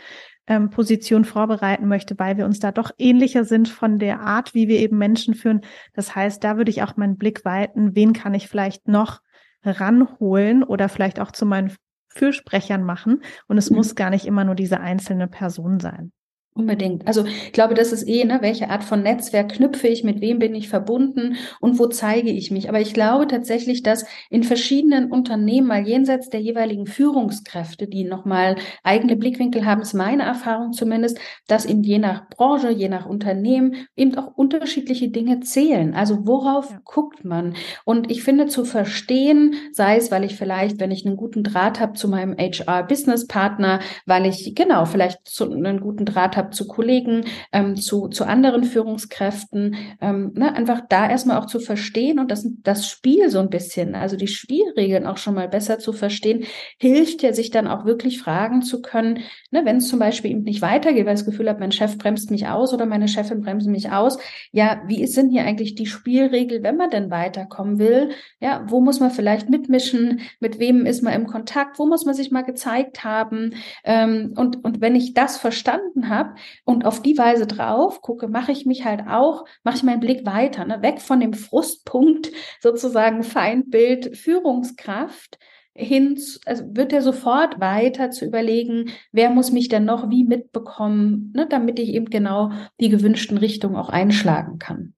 ähm, Position vorbereiten möchte, weil wir uns da doch ähnlicher sind von der Art, wie wir eben Menschen führen. Das heißt, da würde ich auch meinen Blick weiten, wen kann ich vielleicht noch ranholen oder vielleicht auch zu meinen Fürsprechern machen. Und es mhm. muss gar nicht immer nur diese einzelne Person sein. Unbedingt. Also ich glaube, das ist eh, ne, welche Art von Netzwerk knüpfe ich, mit wem bin ich verbunden und wo zeige ich mich. Aber ich glaube tatsächlich, dass in verschiedenen Unternehmen, mal jenseits der jeweiligen Führungskräfte, die nochmal eigene Blickwinkel haben, ist meine Erfahrung zumindest, dass eben je nach Branche, je nach Unternehmen eben auch unterschiedliche Dinge zählen. Also worauf ja. guckt man? Und ich finde zu verstehen, sei es, weil ich vielleicht, wenn ich einen guten Draht habe zu meinem HR-Business-Partner, weil ich genau vielleicht zu, einen guten Draht habe zu Kollegen, ähm, zu, zu anderen Führungskräften, ähm, ne, einfach da erstmal auch zu verstehen und das, das Spiel so ein bisschen, also die Spielregeln auch schon mal besser zu verstehen, hilft ja, sich dann auch wirklich fragen zu können, ne, wenn es zum Beispiel eben nicht weitergeht, weil ich das Gefühl habe, mein Chef bremst mich aus oder meine Chefin bremst mich aus, ja, wie sind hier eigentlich die Spielregeln, wenn man denn weiterkommen will? Ja, wo muss man vielleicht mitmischen? Mit wem ist man im Kontakt? Wo muss man sich mal gezeigt haben? Ähm, und, und wenn ich das verstanden habe, und auf die Weise drauf gucke, mache ich mich halt auch, mache ich meinen Blick weiter, ne? weg von dem Frustpunkt sozusagen Feindbild Führungskraft hin, also wird er sofort weiter zu überlegen, wer muss mich denn noch wie mitbekommen, ne, damit ich eben genau die gewünschten Richtungen auch einschlagen kann.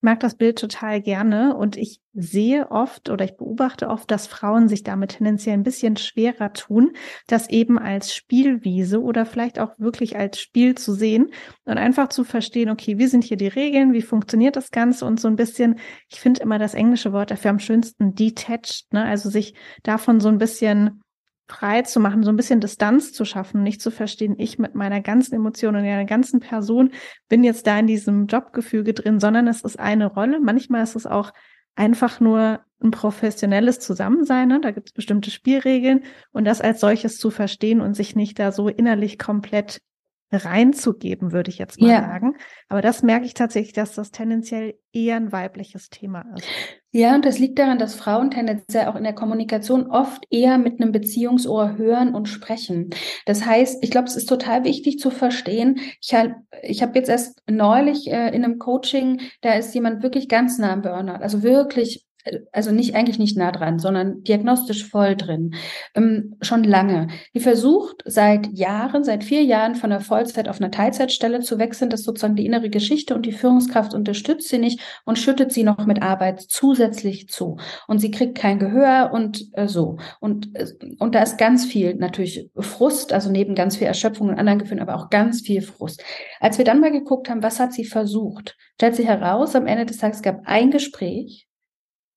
Mag das Bild total gerne und ich sehe oft oder ich beobachte oft, dass Frauen sich damit tendenziell ein bisschen schwerer tun, das eben als Spielwiese oder vielleicht auch wirklich als Spiel zu sehen und einfach zu verstehen, okay, wie sind hier die Regeln, wie funktioniert das Ganze und so ein bisschen, ich finde immer das englische Wort dafür am schönsten detached, ne? also sich davon so ein bisschen frei zu machen, so ein bisschen Distanz zu schaffen, nicht zu verstehen, ich mit meiner ganzen Emotion und meiner ganzen Person bin jetzt da in diesem Jobgefüge drin, sondern es ist eine Rolle. Manchmal ist es auch einfach nur ein professionelles Zusammensein. Ne? Da gibt es bestimmte Spielregeln und das als solches zu verstehen und sich nicht da so innerlich komplett reinzugeben, würde ich jetzt mal ja. sagen. Aber das merke ich tatsächlich, dass das tendenziell eher ein weibliches Thema ist. Ja, und das liegt daran, dass Frauen tendenziell auch in der Kommunikation oft eher mit einem Beziehungsohr hören und sprechen. Das heißt, ich glaube, es ist total wichtig zu verstehen. Ich habe ich hab jetzt erst neulich äh, in einem Coaching, da ist jemand wirklich ganz nah am Burnout, also wirklich also nicht eigentlich nicht nah dran, sondern diagnostisch voll drin, ähm, schon lange. Die versucht seit Jahren, seit vier Jahren von der Vollzeit auf eine Teilzeitstelle zu wechseln. Das ist sozusagen die innere Geschichte und die Führungskraft unterstützt sie nicht und schüttet sie noch mit Arbeit zusätzlich zu. Und sie kriegt kein Gehör und äh, so. Und, äh, und da ist ganz viel natürlich Frust, also neben ganz viel Erschöpfung und anderen Gefühlen, aber auch ganz viel Frust. Als wir dann mal geguckt haben, was hat sie versucht, stellt sie heraus, am Ende des Tages gab ein Gespräch,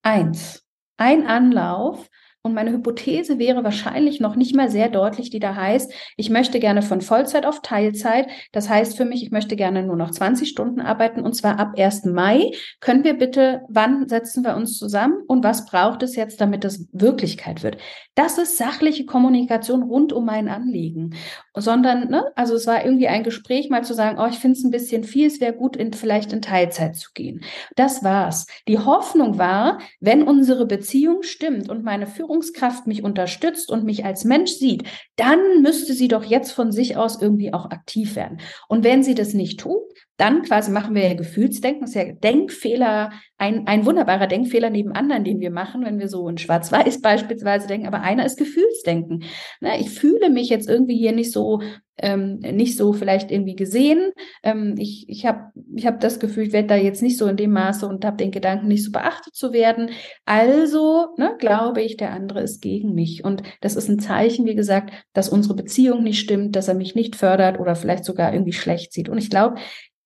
Eins. Ein Anlauf und meine Hypothese wäre wahrscheinlich noch nicht mal sehr deutlich, die da heißt, ich möchte gerne von Vollzeit auf Teilzeit. Das heißt für mich, ich möchte gerne nur noch 20 Stunden arbeiten und zwar ab 1. Mai. Können wir bitte, wann setzen wir uns zusammen und was braucht es jetzt, damit das Wirklichkeit wird? Das ist sachliche Kommunikation rund um mein Anliegen. Sondern, ne, also es war irgendwie ein Gespräch, mal zu sagen, oh, ich finde es ein bisschen viel, es wäre gut, in, vielleicht in Teilzeit zu gehen. Das war's. Die Hoffnung war, wenn unsere Beziehung stimmt und meine Führung Führungskraft mich unterstützt und mich als Mensch sieht, dann müsste sie doch jetzt von sich aus irgendwie auch aktiv werden. Und wenn sie das nicht tut, dann quasi machen wir ja Gefühlsdenken, das ist ja Denkfehler, ein, ein wunderbarer Denkfehler neben anderen, den wir machen, wenn wir so in Schwarz-Weiß beispielsweise denken, aber einer ist Gefühlsdenken. Na, ich fühle mich jetzt irgendwie hier nicht so, ähm, nicht so vielleicht irgendwie gesehen. Ähm, ich ich habe ich hab das Gefühl, ich werde da jetzt nicht so in dem Maße und habe den Gedanken, nicht so beachtet zu werden. Also ne, glaube ich, der andere ist gegen mich. Und das ist ein Zeichen, wie gesagt, dass unsere Beziehung nicht stimmt, dass er mich nicht fördert oder vielleicht sogar irgendwie schlecht sieht. Und ich glaube,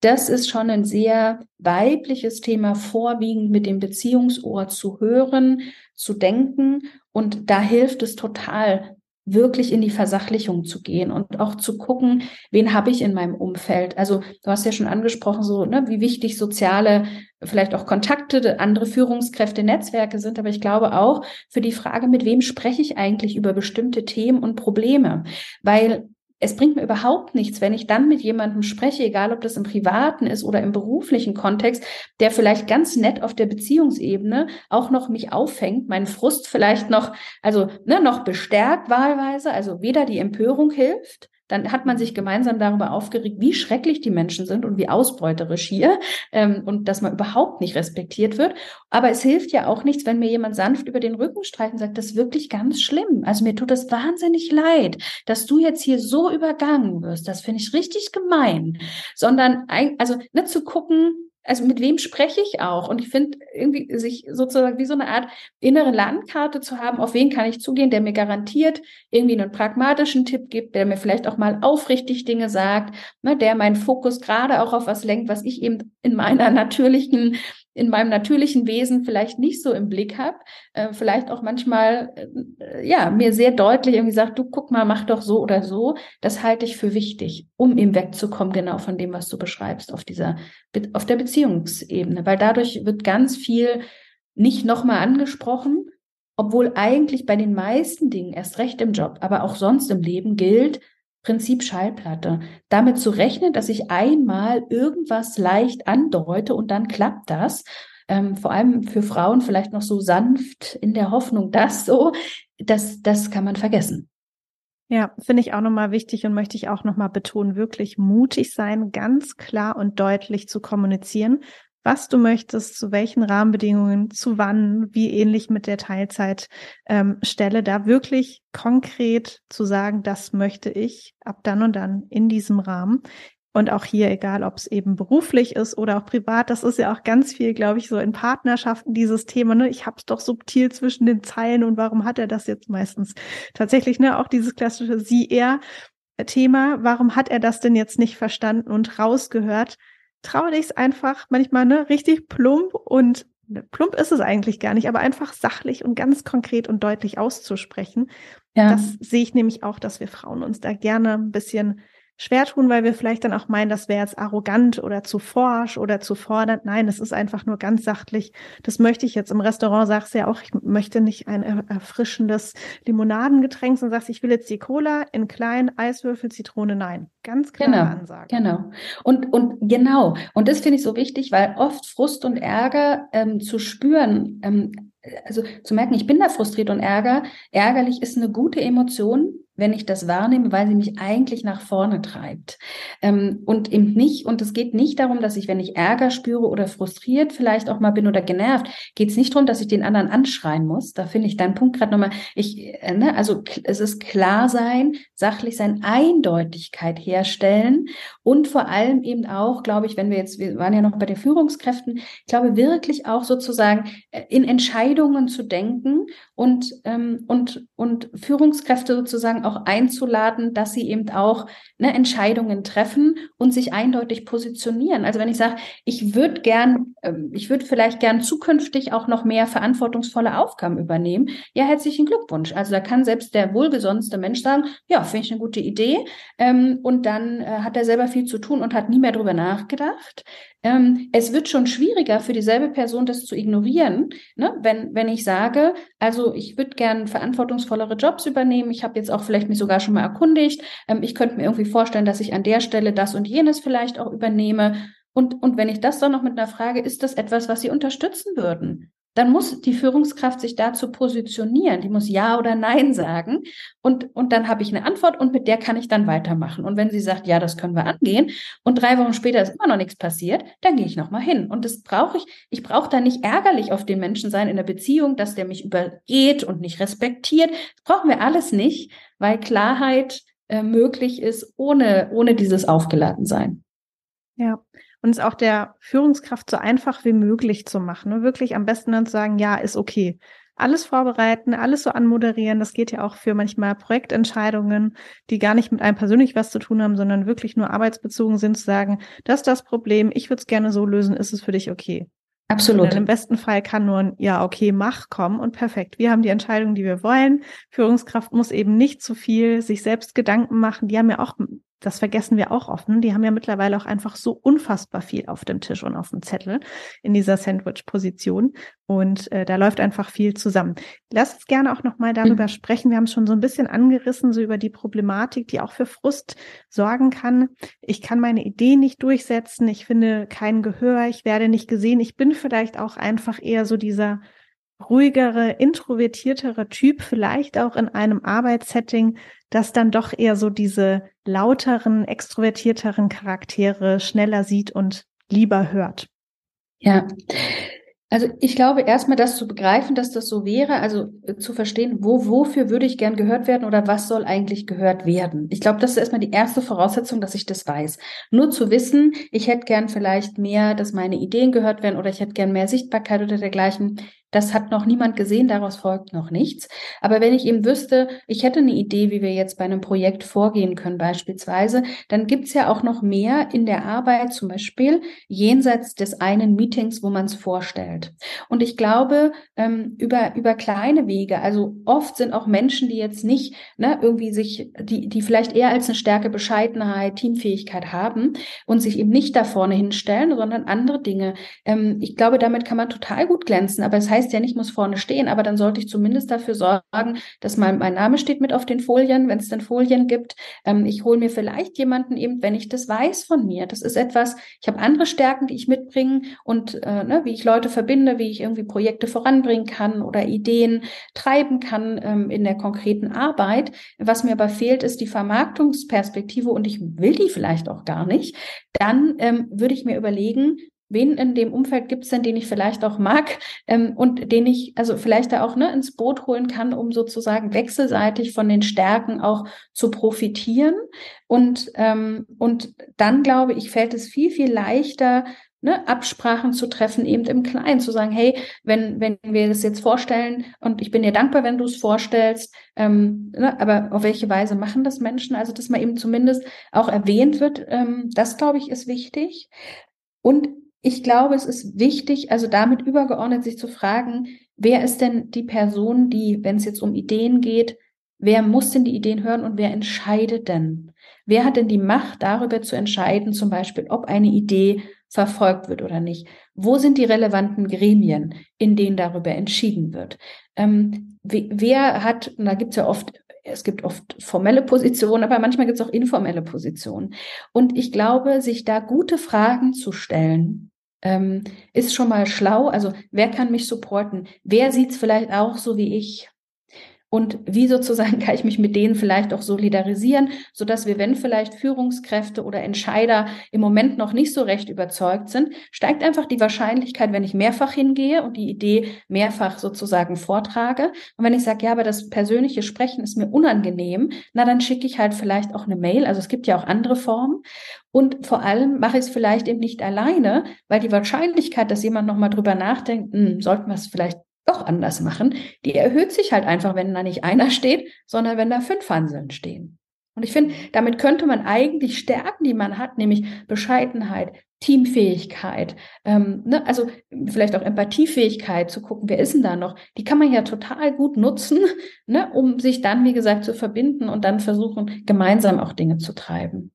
das ist schon ein sehr weibliches Thema, vorwiegend mit dem Beziehungsohr zu hören, zu denken. Und da hilft es total, wirklich in die Versachlichung zu gehen und auch zu gucken, wen habe ich in meinem Umfeld. Also du hast ja schon angesprochen, so ne, wie wichtig soziale, vielleicht auch Kontakte, andere Führungskräfte, Netzwerke sind. Aber ich glaube auch für die Frage, mit wem spreche ich eigentlich über bestimmte Themen und Probleme, weil es bringt mir überhaupt nichts, wenn ich dann mit jemandem spreche, egal ob das im privaten ist oder im beruflichen Kontext, der vielleicht ganz nett auf der Beziehungsebene auch noch mich auffängt, meinen Frust vielleicht noch, also ne, noch bestärkt wahlweise, also weder die Empörung hilft, dann hat man sich gemeinsam darüber aufgeregt, wie schrecklich die Menschen sind und wie ausbeuterisch hier ähm, und dass man überhaupt nicht respektiert wird. Aber es hilft ja auch nichts, wenn mir jemand sanft über den Rücken streicht und sagt, das ist wirklich ganz schlimm. Also mir tut das wahnsinnig leid, dass du jetzt hier so übergangen wirst. Das finde ich richtig gemein. Sondern, also ne, zu gucken, also mit wem spreche ich auch? Und ich finde irgendwie sich sozusagen wie so eine Art innere Landkarte zu haben, auf wen kann ich zugehen, der mir garantiert irgendwie einen pragmatischen Tipp gibt, der mir vielleicht auch mal aufrichtig Dinge sagt, ne, der meinen Fokus gerade auch auf was lenkt, was ich eben in meiner natürlichen in meinem natürlichen Wesen vielleicht nicht so im Blick habe, äh, vielleicht auch manchmal äh, ja mir sehr deutlich irgendwie sagt, du guck mal, mach doch so oder so. Das halte ich für wichtig, um eben wegzukommen genau von dem, was du beschreibst auf dieser auf der Beziehungsebene, weil dadurch wird ganz viel nicht nochmal angesprochen, obwohl eigentlich bei den meisten Dingen erst recht im Job, aber auch sonst im Leben gilt, Prinzip Schallplatte. Damit zu rechnen, dass ich einmal irgendwas leicht andeute und dann klappt das. Ähm, vor allem für Frauen vielleicht noch so sanft in der Hoffnung, dass so, das, das kann man vergessen. Ja, finde ich auch nochmal wichtig und möchte ich auch nochmal betonen, wirklich mutig sein, ganz klar und deutlich zu kommunizieren, was du möchtest, zu welchen Rahmenbedingungen, zu wann, wie ähnlich mit der Teilzeitstelle, ähm, da wirklich konkret zu sagen, das möchte ich ab dann und dann in diesem Rahmen. Und auch hier, egal ob es eben beruflich ist oder auch privat, das ist ja auch ganz viel, glaube ich, so in Partnerschaften dieses Thema, ne? Ich habe es doch subtil zwischen den Zeilen und warum hat er das jetzt meistens? Tatsächlich, ne, auch dieses klassische Sie-Er. Thema, warum hat er das denn jetzt nicht verstanden und rausgehört? Trau dich einfach manchmal ne, richtig plump und plump ist es eigentlich gar nicht, aber einfach sachlich und ganz konkret und deutlich auszusprechen. Ja. Das sehe ich nämlich auch, dass wir Frauen uns da gerne ein bisschen schwer tun, weil wir vielleicht dann auch meinen, das wäre jetzt arrogant oder zu forsch oder zu fordernd. Nein, es ist einfach nur ganz sachtlich. Das möchte ich jetzt im Restaurant, sagst du ja auch, ich möchte nicht ein erfrischendes Limonadengetränk, sondern sagst, ich will jetzt die Cola in klein, Eiswürfel, Zitrone, nein. Ganz klare genau, Ansage. Genau. Und, und genau. Und das finde ich so wichtig, weil oft Frust und Ärger ähm, zu spüren, ähm, also zu merken, ich bin da frustriert und ärger, ärgerlich ist eine gute Emotion, wenn ich das wahrnehme, weil sie mich eigentlich nach vorne treibt. Ähm, und eben nicht, und es geht nicht darum, dass ich, wenn ich Ärger spüre oder frustriert vielleicht auch mal bin oder genervt, geht es nicht darum, dass ich den anderen anschreien muss. Da finde ich deinen Punkt gerade nochmal. Ich, äh, ne, also es ist klar sein, sachlich sein, Eindeutigkeit herstellen und vor allem eben auch, glaube ich, wenn wir jetzt, wir waren ja noch bei den Führungskräften, ich glaube wirklich auch sozusagen äh, in Entscheidungen zu denken und, ähm, und, und Führungskräfte sozusagen auch einzuladen, dass sie eben auch ne, Entscheidungen treffen und sich eindeutig positionieren. Also wenn ich sage, ich würde gern, ähm, ich würde vielleicht gern zukünftig auch noch mehr verantwortungsvolle Aufgaben übernehmen, ja, herzlichen Glückwunsch. Also da kann selbst der wohlgesonnenste Mensch sagen, ja, finde ich eine gute Idee. Ähm, und dann äh, hat er selber viel zu tun und hat nie mehr drüber nachgedacht. Ähm, es wird schon schwieriger für dieselbe Person, das zu ignorieren, ne? wenn, wenn ich sage, also ich würde gern verantwortungsvollere Jobs übernehmen. Ich habe jetzt auch vielleicht mich sogar schon mal erkundigt. Ähm, ich könnte mir irgendwie vorstellen, dass ich an der Stelle das und jenes vielleicht auch übernehme. Und, und wenn ich das dann noch mit einer Frage, ist das etwas, was Sie unterstützen würden? Dann muss die Führungskraft sich dazu positionieren. Die muss Ja oder Nein sagen. Und, und dann habe ich eine Antwort und mit der kann ich dann weitermachen. Und wenn sie sagt, ja, das können wir angehen und drei Wochen später ist immer noch nichts passiert, dann gehe ich nochmal hin. Und das brauche ich. Ich brauche da nicht ärgerlich auf den Menschen sein in der Beziehung, dass der mich übergeht und nicht respektiert. Das brauchen wir alles nicht, weil Klarheit äh, möglich ist ohne, ohne dieses Aufgeladensein. Ja, und es auch der Führungskraft so einfach wie möglich zu machen. Ne? Wirklich am besten dann zu sagen, ja, ist okay. Alles vorbereiten, alles so anmoderieren. Das geht ja auch für manchmal Projektentscheidungen, die gar nicht mit einem persönlich was zu tun haben, sondern wirklich nur arbeitsbezogen sind, zu sagen, das ist das Problem, ich würde es gerne so lösen, ist es für dich okay? Absolut. Und Im besten Fall kann nur ein Ja, okay, mach kommen und perfekt. Wir haben die Entscheidung, die wir wollen. Führungskraft muss eben nicht zu viel sich selbst Gedanken machen. Die haben ja auch das vergessen wir auch oft. Ne? Die haben ja mittlerweile auch einfach so unfassbar viel auf dem Tisch und auf dem Zettel in dieser Sandwich-Position. Und äh, da läuft einfach viel zusammen. Lass uns gerne auch nochmal darüber mhm. sprechen. Wir haben es schon so ein bisschen angerissen, so über die Problematik, die auch für Frust sorgen kann. Ich kann meine Idee nicht durchsetzen. Ich finde kein Gehör. Ich werde nicht gesehen. Ich bin vielleicht auch einfach eher so dieser ruhigere, introvertiertere Typ, vielleicht auch in einem Arbeitssetting, das dann doch eher so diese lauteren, extrovertierteren Charaktere schneller sieht und lieber hört. Ja. Also ich glaube erstmal das zu begreifen, dass das so wäre, also äh, zu verstehen, wo, wofür würde ich gern gehört werden oder was soll eigentlich gehört werden. Ich glaube, das ist erstmal die erste Voraussetzung, dass ich das weiß. Nur zu wissen, ich hätte gern vielleicht mehr, dass meine Ideen gehört werden oder ich hätte gern mehr Sichtbarkeit oder dergleichen, das hat noch niemand gesehen, daraus folgt noch nichts. Aber wenn ich eben wüsste, ich hätte eine Idee, wie wir jetzt bei einem Projekt vorgehen können beispielsweise, dann gibt's ja auch noch mehr in der Arbeit, zum Beispiel jenseits des einen Meetings, wo man es vorstellt. Und ich glaube, ähm, über, über kleine Wege, also oft sind auch Menschen, die jetzt nicht ne, irgendwie sich, die, die vielleicht eher als eine Stärke Bescheidenheit, Teamfähigkeit haben und sich eben nicht da vorne hinstellen, sondern andere Dinge. Ähm, ich glaube, damit kann man total gut glänzen. Aber es das heißt, heißt ja nicht, muss vorne stehen, aber dann sollte ich zumindest dafür sorgen, dass mein, mein Name steht mit auf den Folien, wenn es denn Folien gibt. Ähm, ich hole mir vielleicht jemanden eben, wenn ich das weiß von mir. Das ist etwas, ich habe andere Stärken, die ich mitbringe und äh, ne, wie ich Leute verbinde, wie ich irgendwie Projekte voranbringen kann oder Ideen treiben kann ähm, in der konkreten Arbeit. Was mir aber fehlt, ist die Vermarktungsperspektive und ich will die vielleicht auch gar nicht. Dann ähm, würde ich mir überlegen, wen in dem Umfeld gibt es denn, den ich vielleicht auch mag ähm, und den ich also vielleicht da auch ne, ins Boot holen kann, um sozusagen wechselseitig von den Stärken auch zu profitieren. Und, ähm, und dann glaube ich, fällt es viel, viel leichter, ne, Absprachen zu treffen, eben im Kleinen, zu sagen, hey, wenn, wenn wir das jetzt vorstellen und ich bin dir dankbar, wenn du es vorstellst, ähm, ne, aber auf welche Weise machen das Menschen? Also, dass man eben zumindest auch erwähnt wird, ähm, das glaube ich ist wichtig. Und ich glaube, es ist wichtig, also damit übergeordnet sich zu fragen, wer ist denn die Person, die, wenn es jetzt um Ideen geht, wer muss denn die Ideen hören und wer entscheidet denn? Wer hat denn die Macht darüber zu entscheiden, zum Beispiel, ob eine Idee verfolgt wird oder nicht? Wo sind die relevanten Gremien, in denen darüber entschieden wird? Ähm, wer hat, da gibt es ja oft es gibt oft formelle Positionen, aber manchmal gibt es auch informelle Positionen. Und ich glaube, sich da gute Fragen zu stellen, ähm, ist schon mal schlau. Also wer kann mich supporten? Wer sieht es vielleicht auch so wie ich? Und wie sozusagen kann ich mich mit denen vielleicht auch solidarisieren, so dass wir, wenn vielleicht Führungskräfte oder Entscheider im Moment noch nicht so recht überzeugt sind, steigt einfach die Wahrscheinlichkeit, wenn ich mehrfach hingehe und die Idee mehrfach sozusagen vortrage. Und wenn ich sage, ja, aber das persönliche Sprechen ist mir unangenehm, na dann schicke ich halt vielleicht auch eine Mail. Also es gibt ja auch andere Formen. Und vor allem mache ich es vielleicht eben nicht alleine, weil die Wahrscheinlichkeit, dass jemand nochmal drüber nachdenkt, hm, sollten wir es vielleicht doch anders machen, die erhöht sich halt einfach, wenn da nicht einer steht, sondern wenn da fünf Hanseln stehen. Und ich finde, damit könnte man eigentlich Stärken, die man hat, nämlich Bescheidenheit, Teamfähigkeit, ähm, ne, also vielleicht auch Empathiefähigkeit zu gucken, wer ist denn da noch, die kann man ja total gut nutzen, ne, um sich dann, wie gesagt, zu verbinden und dann versuchen, gemeinsam auch Dinge zu treiben.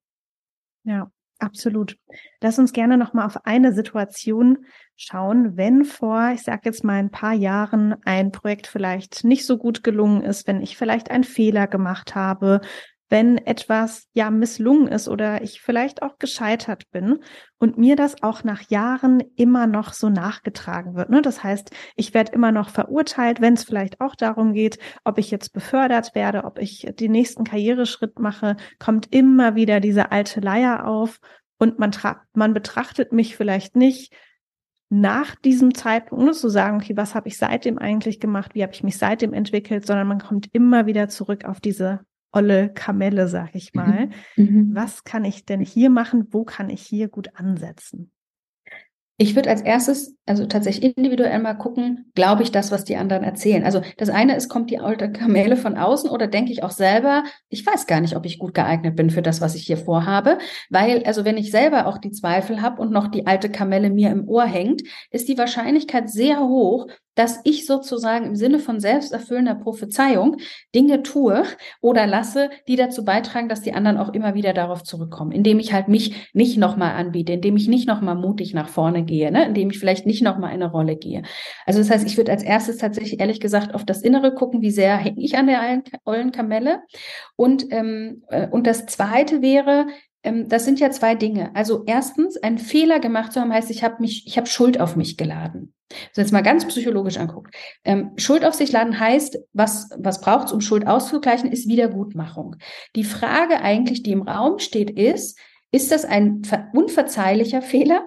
Ja, absolut. Lass uns gerne nochmal auf eine Situation schauen, wenn vor, ich sage jetzt mal ein paar Jahren ein Projekt vielleicht nicht so gut gelungen ist, wenn ich vielleicht einen Fehler gemacht habe, wenn etwas ja misslungen ist oder ich vielleicht auch gescheitert bin und mir das auch nach Jahren immer noch so nachgetragen wird. Ne? Das heißt, ich werde immer noch verurteilt, wenn es vielleicht auch darum geht, ob ich jetzt befördert werde, ob ich den nächsten Karriereschritt mache, kommt immer wieder diese alte Leier auf und man, man betrachtet mich vielleicht nicht nach diesem Zeitpunkt, nur zu sagen, okay, was habe ich seitdem eigentlich gemacht, wie habe ich mich seitdem entwickelt, sondern man kommt immer wieder zurück auf diese olle Kamelle, sag ich mal. Mhm. mhm. Was kann ich denn hier machen? Wo kann ich hier gut ansetzen? Ich würde als erstes, also tatsächlich individuell mal gucken, glaube ich das, was die anderen erzählen. Also das eine ist, kommt die alte Kamele von außen oder denke ich auch selber, ich weiß gar nicht, ob ich gut geeignet bin für das, was ich hier vorhabe. Weil, also wenn ich selber auch die Zweifel habe und noch die alte Kamelle mir im Ohr hängt, ist die Wahrscheinlichkeit sehr hoch, dass ich sozusagen im Sinne von selbsterfüllender Prophezeiung Dinge tue oder lasse, die dazu beitragen, dass die anderen auch immer wieder darauf zurückkommen, indem ich halt mich nicht nochmal anbiete, indem ich nicht nochmal mutig nach vorne gehe, ne? indem ich vielleicht nicht nochmal in eine Rolle gehe. Also das heißt, ich würde als erstes tatsächlich ehrlich gesagt auf das Innere gucken, wie sehr hänge ich an der ollen Kamelle. Und, ähm, äh, und das Zweite wäre, ähm, das sind ja zwei Dinge. Also erstens, einen Fehler gemacht zu haben, heißt, ich habe mich, ich habe Schuld auf mich geladen. So jetzt mal ganz psychologisch anguckt. Ähm, Schuld auf sich laden heißt, was, was braucht es, um Schuld auszugleichen, ist Wiedergutmachung. Die Frage eigentlich, die im Raum steht, ist, ist das ein unverzeihlicher Fehler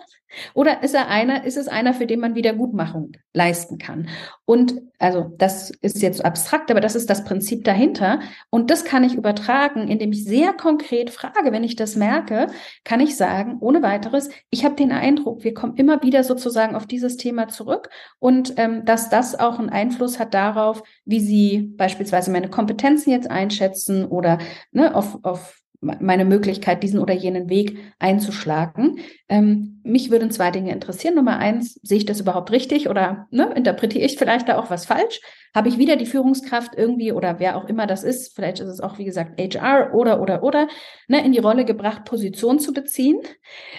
oder ist er einer, ist es einer, für den man Wiedergutmachung leisten kann? Und also das ist jetzt abstrakt, aber das ist das Prinzip dahinter. Und das kann ich übertragen, indem ich sehr konkret frage, wenn ich das merke, kann ich sagen, ohne weiteres, ich habe den Eindruck, wir kommen immer wieder sozusagen auf dieses Thema zurück und ähm, dass das auch einen Einfluss hat darauf, wie Sie beispielsweise meine Kompetenzen jetzt einschätzen oder ne, auf, auf meine Möglichkeit, diesen oder jenen Weg einzuschlagen. Ähm, mich würden zwei Dinge interessieren. Nummer eins, sehe ich das überhaupt richtig oder ne, interpretiere ich vielleicht da auch was falsch? Habe ich wieder die Führungskraft irgendwie oder wer auch immer das ist, vielleicht ist es auch, wie gesagt, HR oder, oder, oder, ne, in die Rolle gebracht, Position zu beziehen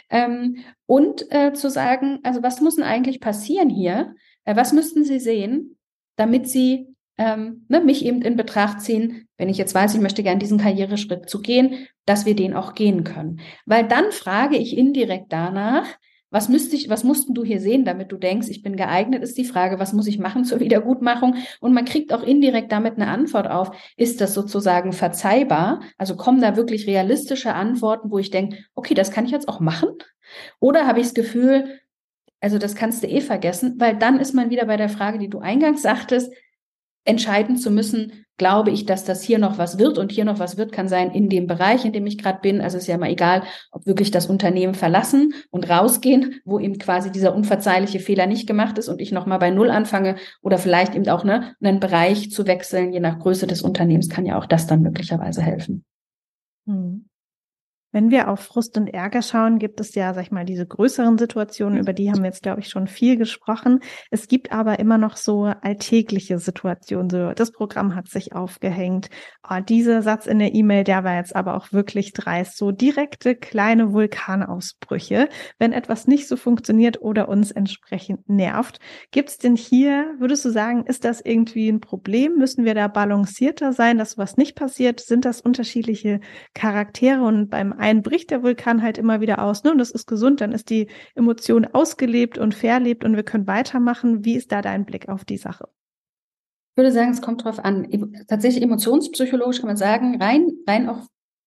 ähm, und äh, zu sagen, also was muss denn eigentlich passieren hier? Äh, was müssten Sie sehen, damit Sie ähm, ne, mich eben in Betracht ziehen, wenn ich jetzt weiß, ich möchte gerne diesen Karriereschritt zu gehen, dass wir den auch gehen können. Weil dann frage ich indirekt danach, was müsste ich, was mussten du hier sehen, damit du denkst, ich bin geeignet, ist die Frage, was muss ich machen zur Wiedergutmachung? Und man kriegt auch indirekt damit eine Antwort auf, ist das sozusagen verzeihbar? Also kommen da wirklich realistische Antworten, wo ich denke, okay, das kann ich jetzt auch machen? Oder habe ich das Gefühl, also das kannst du eh vergessen, weil dann ist man wieder bei der Frage, die du eingangs sagtest, entscheiden zu müssen, glaube ich, dass das hier noch was wird und hier noch was wird, kann sein in dem Bereich, in dem ich gerade bin. Also ist ja mal egal, ob wirklich das Unternehmen verlassen und rausgehen, wo eben quasi dieser unverzeihliche Fehler nicht gemacht ist und ich nochmal bei Null anfange oder vielleicht eben auch ne, einen Bereich zu wechseln, je nach Größe des Unternehmens kann ja auch das dann möglicherweise helfen. Hm. Wenn wir auf Frust und Ärger schauen, gibt es ja, sag ich mal, diese größeren Situationen, über die haben wir jetzt, glaube ich, schon viel gesprochen. Es gibt aber immer noch so alltägliche Situationen. So, das Programm hat sich aufgehängt. Oh, dieser Satz in der E-Mail, der war jetzt aber auch wirklich dreist. So direkte kleine Vulkanausbrüche, wenn etwas nicht so funktioniert oder uns entsprechend nervt. Gibt es denn hier, würdest du sagen, ist das irgendwie ein Problem? Müssen wir da balancierter sein, dass was nicht passiert? Sind das unterschiedliche Charaktere und beim einen bricht der Vulkan halt immer wieder aus, ne? Und das ist gesund, dann ist die Emotion ausgelebt und verlebt und wir können weitermachen. Wie ist da dein Blick auf die Sache? Ich würde sagen, es kommt drauf an. Tatsächlich emotionspsychologisch kann man sagen, rein, rein auch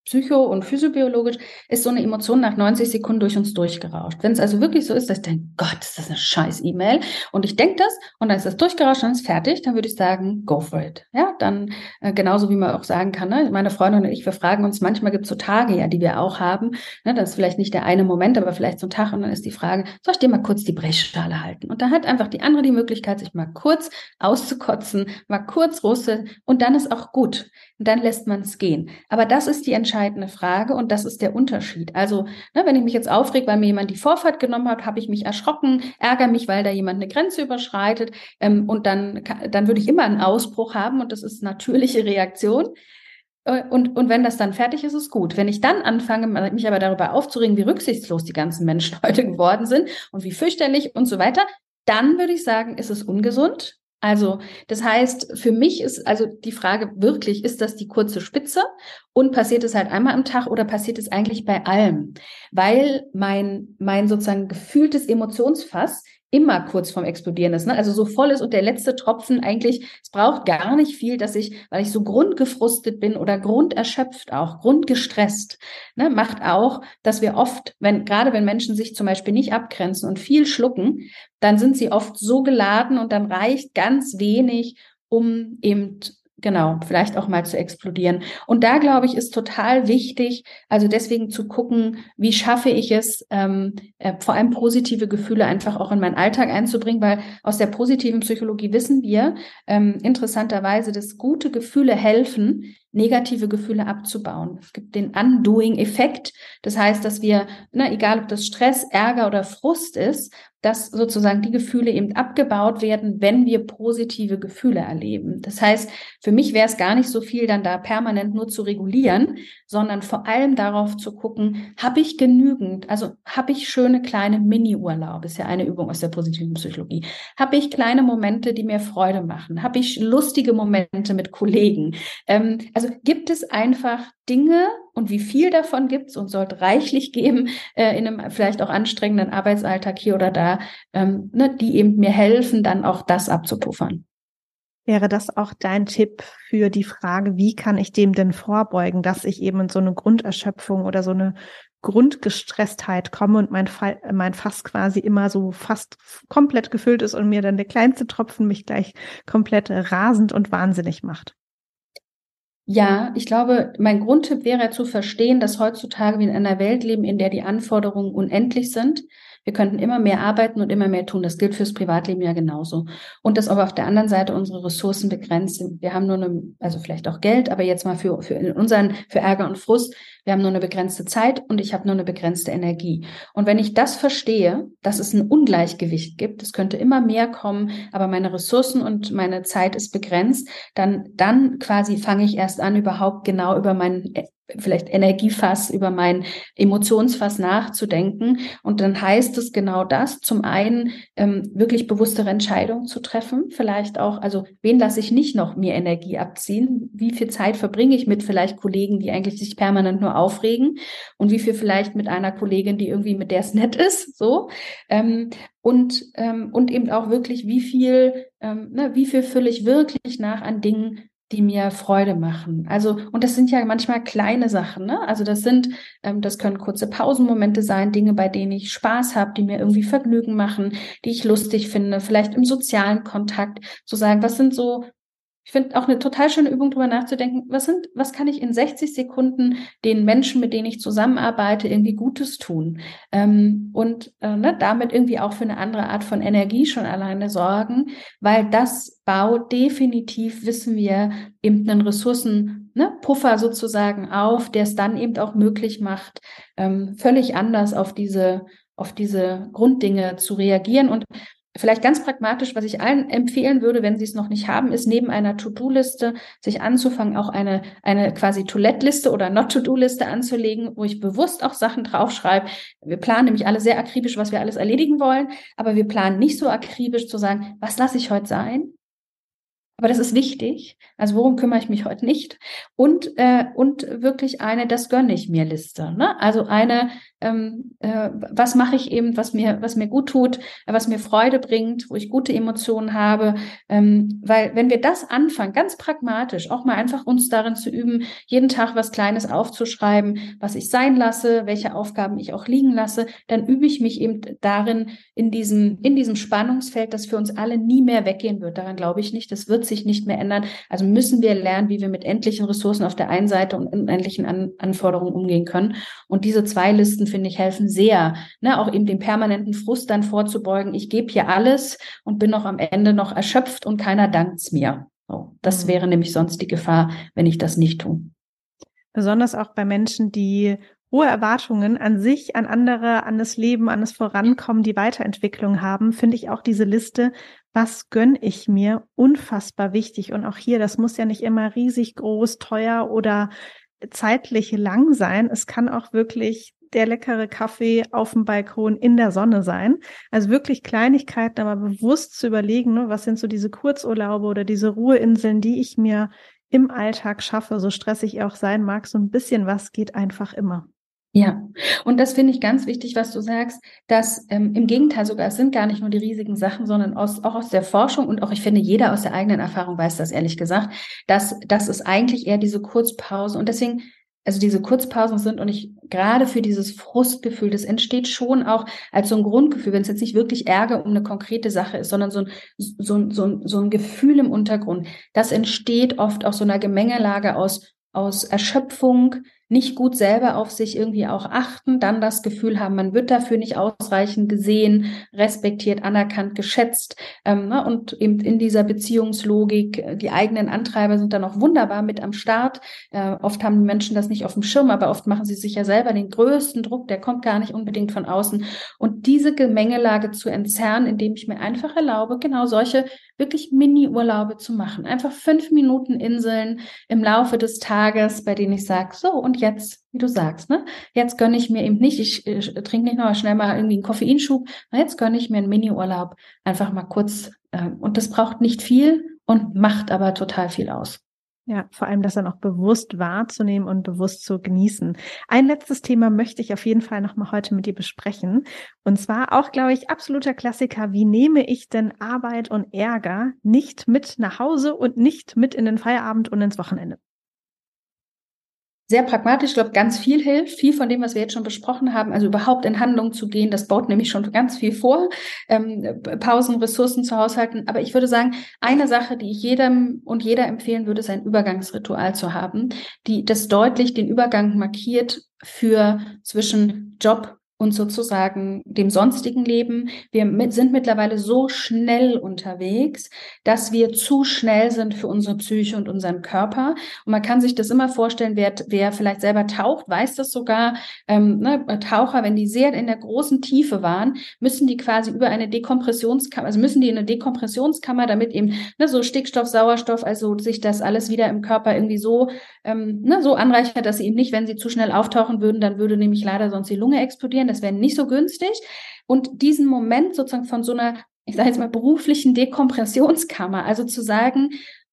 psycho- und physiobiologisch ist so eine Emotion nach 90 Sekunden durch uns durchgerauscht. Wenn es also wirklich so ist, dass ich denke, Gott, ist das eine scheiß E-Mail und ich denke das und dann ist das durchgerauscht und ist fertig, dann würde ich sagen, go for it. Ja, dann äh, genauso wie man auch sagen kann, ne? meine Freundin und ich, wir fragen uns, manchmal gibt es so Tage ja, die wir auch haben, ne? das ist vielleicht nicht der eine Moment, aber vielleicht so ein Tag und dann ist die Frage, soll ich dir mal kurz die Brechschale halten? Und da hat einfach die andere die Möglichkeit, sich mal kurz auszukotzen, mal kurz Russe und dann ist auch gut. Und dann lässt man es gehen. Aber das ist die entscheidende Frage und das ist der Unterschied. Also, ne, wenn ich mich jetzt aufreg, weil mir jemand die Vorfahrt genommen hat, habe ich mich erschrocken, ärgere mich, weil da jemand eine Grenze überschreitet ähm, und dann, dann würde ich immer einen Ausbruch haben und das ist natürliche Reaktion. Äh, und, und wenn das dann fertig ist, ist gut. Wenn ich dann anfange, mich aber darüber aufzuregen, wie rücksichtslos die ganzen Menschen heute geworden sind und wie fürchterlich und so weiter, dann würde ich sagen, ist es ungesund. Also, das heißt, für mich ist also die Frage wirklich, ist das die kurze Spitze und passiert es halt einmal am Tag oder passiert es eigentlich bei allem? Weil mein, mein sozusagen gefühltes Emotionsfass immer kurz vorm Explodieren ist. Ne? Also so voll ist und der letzte Tropfen eigentlich, es braucht gar nicht viel, dass ich, weil ich so grundgefrustet bin oder grunderschöpft auch, grundgestresst, ne, macht auch, dass wir oft, wenn, gerade wenn Menschen sich zum Beispiel nicht abgrenzen und viel schlucken, dann sind sie oft so geladen und dann reicht ganz wenig, um eben genau, vielleicht auch mal zu explodieren. Und da glaube ich, ist total wichtig, also deswegen zu gucken, wie schaffe ich es, ähm, äh, vor allem positive Gefühle einfach auch in meinen Alltag einzubringen, weil aus der positiven Psychologie wissen wir ähm, interessanterweise, dass gute Gefühle helfen, negative Gefühle abzubauen. Es gibt den Undoing-Effekt. Das heißt, dass wir, na, egal ob das Stress, Ärger oder Frust ist, dass sozusagen die Gefühle eben abgebaut werden, wenn wir positive Gefühle erleben. Das heißt, für mich wäre es gar nicht so viel, dann da permanent nur zu regulieren, sondern vor allem darauf zu gucken, habe ich genügend, also habe ich schöne kleine Mini-Urlaub, ist ja eine Übung aus der positiven Psychologie, habe ich kleine Momente, die mir Freude machen, habe ich lustige Momente mit Kollegen. Ähm, also gibt es einfach Dinge und wie viel davon gibt es und sollte reichlich geben äh, in einem vielleicht auch anstrengenden Arbeitsalltag hier oder da, ähm, ne, die eben mir helfen, dann auch das abzupuffern. Wäre das auch dein Tipp für die Frage, wie kann ich dem denn vorbeugen, dass ich eben in so eine Grunderschöpfung oder so eine Grundgestresstheit komme und mein, Fall, mein Fass quasi immer so fast komplett gefüllt ist und mir dann der kleinste Tropfen mich gleich komplett rasend und wahnsinnig macht? Ja, ich glaube, mein Grundtipp wäre zu verstehen, dass heutzutage wir in einer Welt leben, in der die Anforderungen unendlich sind. Wir könnten immer mehr arbeiten und immer mehr tun. Das gilt fürs Privatleben ja genauso. Und dass aber auf der anderen Seite unsere Ressourcen begrenzt sind. Wir haben nur eine, also vielleicht auch Geld, aber jetzt mal für, für unseren, für Ärger und Frust. Wir haben nur eine begrenzte Zeit und ich habe nur eine begrenzte Energie. Und wenn ich das verstehe, dass es ein Ungleichgewicht gibt, es könnte immer mehr kommen, aber meine Ressourcen und meine Zeit ist begrenzt, dann, dann quasi fange ich erst an, überhaupt genau über meinen vielleicht Energiefass, über mein Emotionsfass nachzudenken. Und dann heißt es genau das, zum einen ähm, wirklich bewusstere Entscheidungen zu treffen, vielleicht auch, also wen lasse ich nicht noch mir Energie abziehen, wie viel Zeit verbringe ich mit vielleicht Kollegen, die eigentlich sich permanent nur aufregen und wie viel vielleicht mit einer Kollegin, die irgendwie mit der es nett ist, so. Ähm, und, ähm, und eben auch wirklich, wie viel, ähm, ne, wie viel fülle ich wirklich nach an Dingen, die mir Freude machen. Also, und das sind ja manchmal kleine Sachen, ne? Also das sind, ähm, das können kurze Pausenmomente sein, Dinge, bei denen ich Spaß habe, die mir irgendwie Vergnügen machen, die ich lustig finde, vielleicht im sozialen Kontakt zu sagen, was sind so ich finde auch eine total schöne Übung, darüber nachzudenken, was sind, was kann ich in 60 Sekunden den Menschen, mit denen ich zusammenarbeite, irgendwie Gutes tun? Ähm, und äh, ne, damit irgendwie auch für eine andere Art von Energie schon alleine sorgen, weil das baut definitiv, wissen wir, eben einen Ressourcen, ne, Puffer sozusagen auf, der es dann eben auch möglich macht, ähm, völlig anders auf diese, auf diese Grunddinge zu reagieren. Und Vielleicht ganz pragmatisch, was ich allen empfehlen würde, wenn sie es noch nicht haben, ist neben einer To-Do-Liste sich anzufangen, auch eine, eine quasi Toilettliste oder Not-To-Do-Liste anzulegen, wo ich bewusst auch Sachen draufschreibe. Wir planen nämlich alle sehr akribisch, was wir alles erledigen wollen, aber wir planen nicht so akribisch zu sagen, was lasse ich heute sein? Aber das ist wichtig. Also worum kümmere ich mich heute nicht? Und, äh, und wirklich eine, das gönne ich mir Liste. Ne? Also eine, ähm, äh, was mache ich eben, was mir, was mir gut tut, was mir Freude bringt, wo ich gute Emotionen habe. Ähm, weil wenn wir das anfangen, ganz pragmatisch, auch mal einfach uns darin zu üben, jeden Tag was Kleines aufzuschreiben, was ich sein lasse, welche Aufgaben ich auch liegen lasse, dann übe ich mich eben darin, in diesem, in diesem Spannungsfeld, das für uns alle nie mehr weggehen wird. Daran glaube ich nicht. Das wird sich nicht mehr ändern. Also müssen wir lernen, wie wir mit endlichen Ressourcen auf der einen Seite und unendlichen An Anforderungen umgehen können. Und diese zwei Listen, finde ich, helfen sehr, ne, auch eben dem permanenten Frust dann vorzubeugen. Ich gebe hier alles und bin noch am Ende noch erschöpft und keiner dankt's mir. So, das mhm. wäre nämlich sonst die Gefahr, wenn ich das nicht tue. Besonders auch bei Menschen, die hohe Erwartungen an sich, an andere, an das Leben, an das Vorankommen, die Weiterentwicklung haben, finde ich auch diese Liste, was gönne ich mir, unfassbar wichtig. Und auch hier, das muss ja nicht immer riesig groß, teuer oder zeitlich lang sein. Es kann auch wirklich der leckere Kaffee auf dem Balkon in der Sonne sein. Also wirklich Kleinigkeiten, aber bewusst zu überlegen, ne, was sind so diese Kurzurlaube oder diese Ruheinseln, die ich mir im Alltag schaffe, so stressig auch sein mag, so ein bisschen was geht einfach immer. Ja, und das finde ich ganz wichtig, was du sagst, dass ähm, im Gegenteil sogar, es sind gar nicht nur die riesigen Sachen, sondern aus, auch aus der Forschung und auch, ich finde, jeder aus der eigenen Erfahrung weiß das ehrlich gesagt, dass das ist eigentlich eher diese Kurzpause und deswegen, also diese Kurzpausen sind und ich gerade für dieses Frustgefühl, das entsteht schon auch als so ein Grundgefühl, wenn es jetzt nicht wirklich Ärger um eine konkrete Sache ist, sondern so ein, so, so, so ein Gefühl im Untergrund, das entsteht oft aus so einer Gemengelage aus, aus Erschöpfung, nicht gut selber auf sich irgendwie auch achten, dann das Gefühl haben, man wird dafür nicht ausreichend gesehen, respektiert, anerkannt, geschätzt. Ähm, ne? Und eben in dieser Beziehungslogik, äh, die eigenen Antreiber sind dann auch wunderbar mit am Start. Äh, oft haben die Menschen das nicht auf dem Schirm, aber oft machen sie sich ja selber den größten Druck, der kommt gar nicht unbedingt von außen. Und diese Gemengelage zu entzerren, indem ich mir einfach erlaube, genau solche wirklich Mini-Urlaube zu machen. Einfach fünf Minuten Inseln im Laufe des Tages, bei denen ich sage, so, und jetzt, wie du sagst, ne? Jetzt gönne ich mir eben nicht, ich, ich trinke nicht noch schnell mal irgendwie einen Koffeinschub, jetzt gönne ich mir einen Mini-Urlaub, einfach mal kurz. Äh, und das braucht nicht viel und macht aber total viel aus. Ja, vor allem das dann auch bewusst wahrzunehmen und bewusst zu genießen. Ein letztes Thema möchte ich auf jeden Fall nochmal heute mit dir besprechen. Und zwar auch, glaube ich, absoluter Klassiker. Wie nehme ich denn Arbeit und Ärger nicht mit nach Hause und nicht mit in den Feierabend und ins Wochenende? Sehr pragmatisch. Ich glaube, ganz viel hilft. Viel von dem, was wir jetzt schon besprochen haben, also überhaupt in Handlung zu gehen, das baut nämlich schon ganz viel vor. Ähm, Pausen, Ressourcen zu haushalten. Aber ich würde sagen, eine Sache, die ich jedem und jeder empfehlen würde, ist ein Übergangsritual zu haben, die das deutlich den Übergang markiert für zwischen Job und sozusagen dem sonstigen Leben. Wir sind mittlerweile so schnell unterwegs, dass wir zu schnell sind für unsere Psyche und unseren Körper. Und man kann sich das immer vorstellen, wer, wer vielleicht selber taucht, weiß das sogar. Ähm, ne, Taucher, wenn die sehr in der großen Tiefe waren, müssen die quasi über eine Dekompressionskammer, also müssen die in eine Dekompressionskammer, damit eben ne, so Stickstoff, Sauerstoff, also sich das alles wieder im Körper irgendwie so, ähm, ne, so anreichert, dass sie eben nicht, wenn sie zu schnell auftauchen würden, dann würde nämlich leider sonst die Lunge explodieren das wäre nicht so günstig. Und diesen Moment sozusagen von so einer, ich sage jetzt mal, beruflichen Dekompressionskammer, also zu sagen,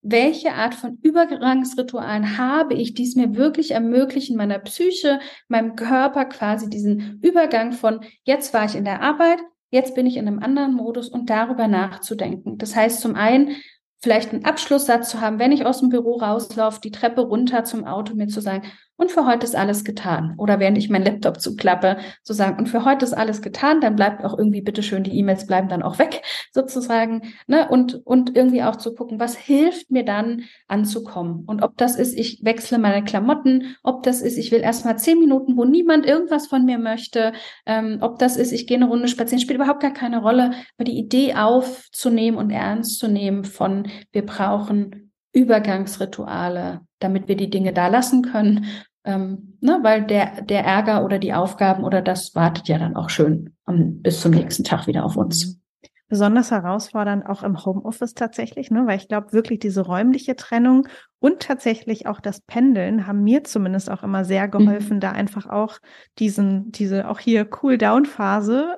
welche Art von Übergangsritualen habe ich, die es mir wirklich ermöglichen, meiner Psyche, meinem Körper quasi diesen Übergang von jetzt war ich in der Arbeit, jetzt bin ich in einem anderen Modus und darüber nachzudenken. Das heißt zum einen, vielleicht einen Abschlusssatz zu haben, wenn ich aus dem Büro rauslaufe, die Treppe runter zum Auto, mir zu sagen, und für heute ist alles getan. Oder während ich meinen Laptop zuklappe, zu sagen, und für heute ist alles getan, dann bleibt auch irgendwie, bitteschön, die E-Mails bleiben dann auch weg, sozusagen. Ne? Und, und irgendwie auch zu gucken, was hilft mir dann anzukommen? Und ob das ist, ich wechsle meine Klamotten, ob das ist, ich will erstmal zehn Minuten, wo niemand irgendwas von mir möchte, ähm, ob das ist, ich gehe eine Runde spazieren, spielt überhaupt gar keine Rolle. Aber die Idee aufzunehmen und ernst zu nehmen von, wir brauchen Übergangsrituale, damit wir die Dinge da lassen können. Ähm, ne, weil der, der Ärger oder die Aufgaben oder das wartet ja dann auch schön um, bis zum nächsten Tag wieder auf uns. Mhm besonders herausfordernd auch im Homeoffice tatsächlich, ne? weil ich glaube, wirklich diese räumliche Trennung und tatsächlich auch das Pendeln haben mir zumindest auch immer sehr geholfen, mhm. da einfach auch diesen, diese auch hier Cool-Down-Phase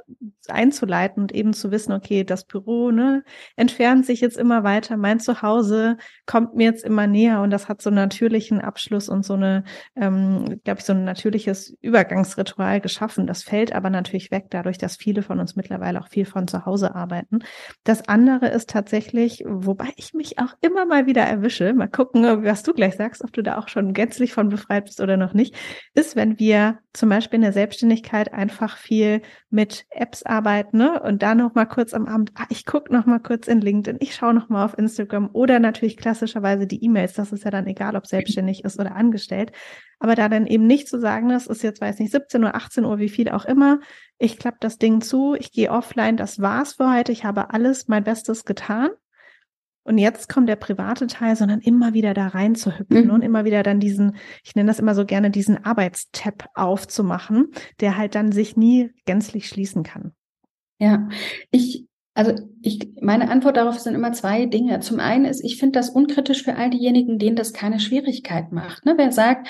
einzuleiten und eben zu wissen, okay, das Büro ne, entfernt sich jetzt immer weiter, mein Zuhause kommt mir jetzt immer näher und das hat so einen natürlichen Abschluss und so eine, ähm, glaube ich, so ein natürliches Übergangsritual geschaffen. Das fällt aber natürlich weg, dadurch, dass viele von uns mittlerweile auch viel von zu Hause arbeiten. Das andere ist tatsächlich, wobei ich mich auch immer mal wieder erwische, mal gucken, was du gleich sagst, ob du da auch schon gänzlich von befreit bist oder noch nicht, ist, wenn wir zum Beispiel in der Selbstständigkeit einfach viel mit Apps arbeiten ne? und da noch mal kurz am Abend, ah, ich gucke noch mal kurz in LinkedIn, ich schaue noch mal auf Instagram oder natürlich klassischerweise die E-Mails, das ist ja dann egal, ob selbstständig ist oder angestellt, aber da dann eben nicht zu sagen, das ist jetzt, weiß nicht, 17 Uhr, 18 Uhr, wie viel auch immer, ich klappe das Ding zu, ich gehe offline, das war's für heute, ich habe alles mein Bestes getan und jetzt kommt der private Teil, sondern immer wieder da rein zu hüpfen mhm. und immer wieder dann diesen, ich nenne das immer so gerne, diesen Arbeitstab aufzumachen, der halt dann sich nie gänzlich schließen kann. Ja, ich, also ich, meine Antwort darauf sind immer zwei Dinge. Zum einen ist, ich finde das unkritisch für all diejenigen, denen das keine Schwierigkeit macht. Ne? Wer sagt,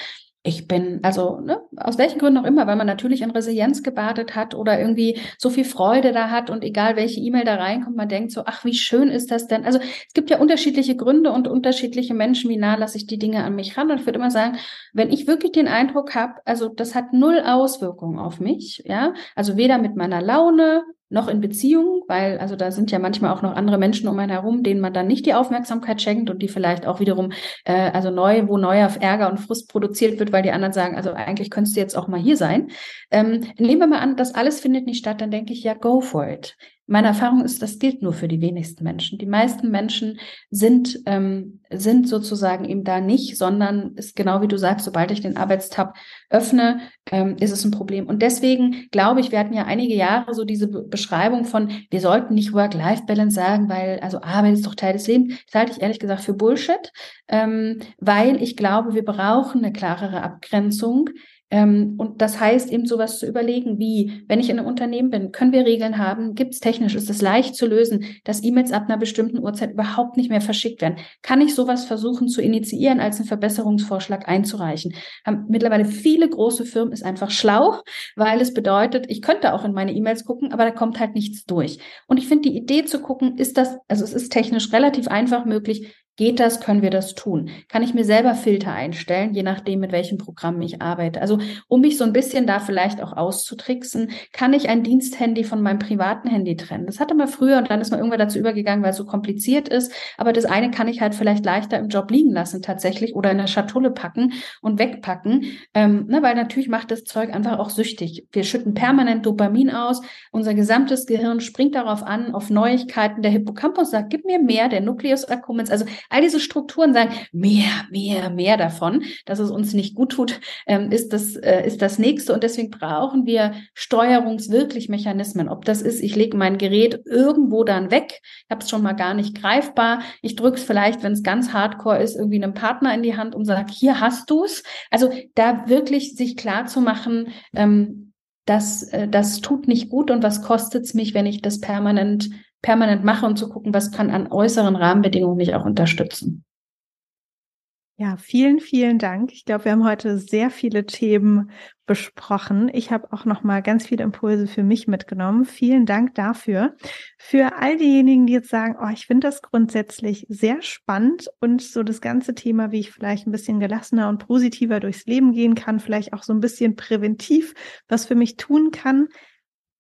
ich bin, also ne, aus welchen Gründen auch immer, weil man natürlich in Resilienz gebadet hat oder irgendwie so viel Freude da hat und egal welche E-Mail da reinkommt, man denkt so, ach, wie schön ist das denn? Also es gibt ja unterschiedliche Gründe und unterschiedliche Menschen, wie nah lasse ich die Dinge an mich ran. Und ich würde immer sagen, wenn ich wirklich den Eindruck habe, also das hat null Auswirkungen auf mich, ja, also weder mit meiner Laune, noch in Beziehung, weil also da sind ja manchmal auch noch andere Menschen um einen herum, denen man dann nicht die Aufmerksamkeit schenkt und die vielleicht auch wiederum äh, also neu, wo neuer Ärger und Frust produziert wird, weil die anderen sagen, also eigentlich könntest du jetzt auch mal hier sein. Ähm, nehmen wir mal an, das alles findet nicht statt, dann denke ich ja, go for it. Meine Erfahrung ist, das gilt nur für die wenigsten Menschen. Die meisten Menschen sind, ähm, sind sozusagen eben da nicht, sondern ist genau wie du sagst, sobald ich den Arbeitstab öffne, ähm, ist es ein Problem. Und deswegen glaube ich, wir hatten ja einige Jahre so diese Be Beschreibung von, wir sollten nicht Work-Life-Balance sagen, weil also Arbeit ist doch Teil des Lebens. Das halte ich ehrlich gesagt für Bullshit, ähm, weil ich glaube, wir brauchen eine klarere Abgrenzung ähm, und das heißt eben sowas zu überlegen, wie, wenn ich in einem Unternehmen bin, können wir Regeln haben? Gibt es technisch, ist es leicht zu lösen, dass E-Mails ab einer bestimmten Uhrzeit überhaupt nicht mehr verschickt werden? Kann ich sowas versuchen zu initiieren, als einen Verbesserungsvorschlag einzureichen? Haben mittlerweile viele große Firmen ist einfach schlau, weil es bedeutet, ich könnte auch in meine E-Mails gucken, aber da kommt halt nichts durch. Und ich finde die Idee zu gucken, ist das, also es ist technisch relativ einfach möglich, Geht das? Können wir das tun? Kann ich mir selber Filter einstellen, je nachdem, mit welchem Programm ich arbeite? Also, um mich so ein bisschen da vielleicht auch auszutricksen, kann ich ein Diensthandy von meinem privaten Handy trennen. Das hatte man früher und dann ist man irgendwann dazu übergegangen, weil es so kompliziert ist. Aber das eine kann ich halt vielleicht leichter im Job liegen lassen tatsächlich oder in der Schatulle packen und wegpacken, ähm, ne, weil natürlich macht das Zeug einfach auch süchtig. Wir schütten permanent Dopamin aus. Unser gesamtes Gehirn springt darauf an, auf Neuigkeiten. Der Hippocampus sagt, gib mir mehr, der Nucleus accumbens. Also All diese Strukturen sagen, mehr, mehr, mehr davon, dass es uns nicht gut tut, ähm, ist, das, äh, ist das nächste. Und deswegen brauchen wir steuerungswirklich Mechanismen. Ob das ist, ich lege mein Gerät irgendwo dann weg, ich habe es schon mal gar nicht greifbar. Ich drücke es vielleicht, wenn es ganz hardcore ist, irgendwie einem Partner in die Hand und sage, hier hast du es. Also da wirklich sich klar zu machen, ähm, das, äh, das tut nicht gut und was kostet es mich, wenn ich das permanent permanent mache und zu gucken, was kann an äußeren Rahmenbedingungen mich auch unterstützen. Ja, vielen, vielen Dank. Ich glaube, wir haben heute sehr viele Themen besprochen. Ich habe auch noch mal ganz viele Impulse für mich mitgenommen. Vielen Dank dafür. Für all diejenigen, die jetzt sagen, oh, ich finde das grundsätzlich sehr spannend und so das ganze Thema, wie ich vielleicht ein bisschen gelassener und positiver durchs Leben gehen kann, vielleicht auch so ein bisschen präventiv was für mich tun kann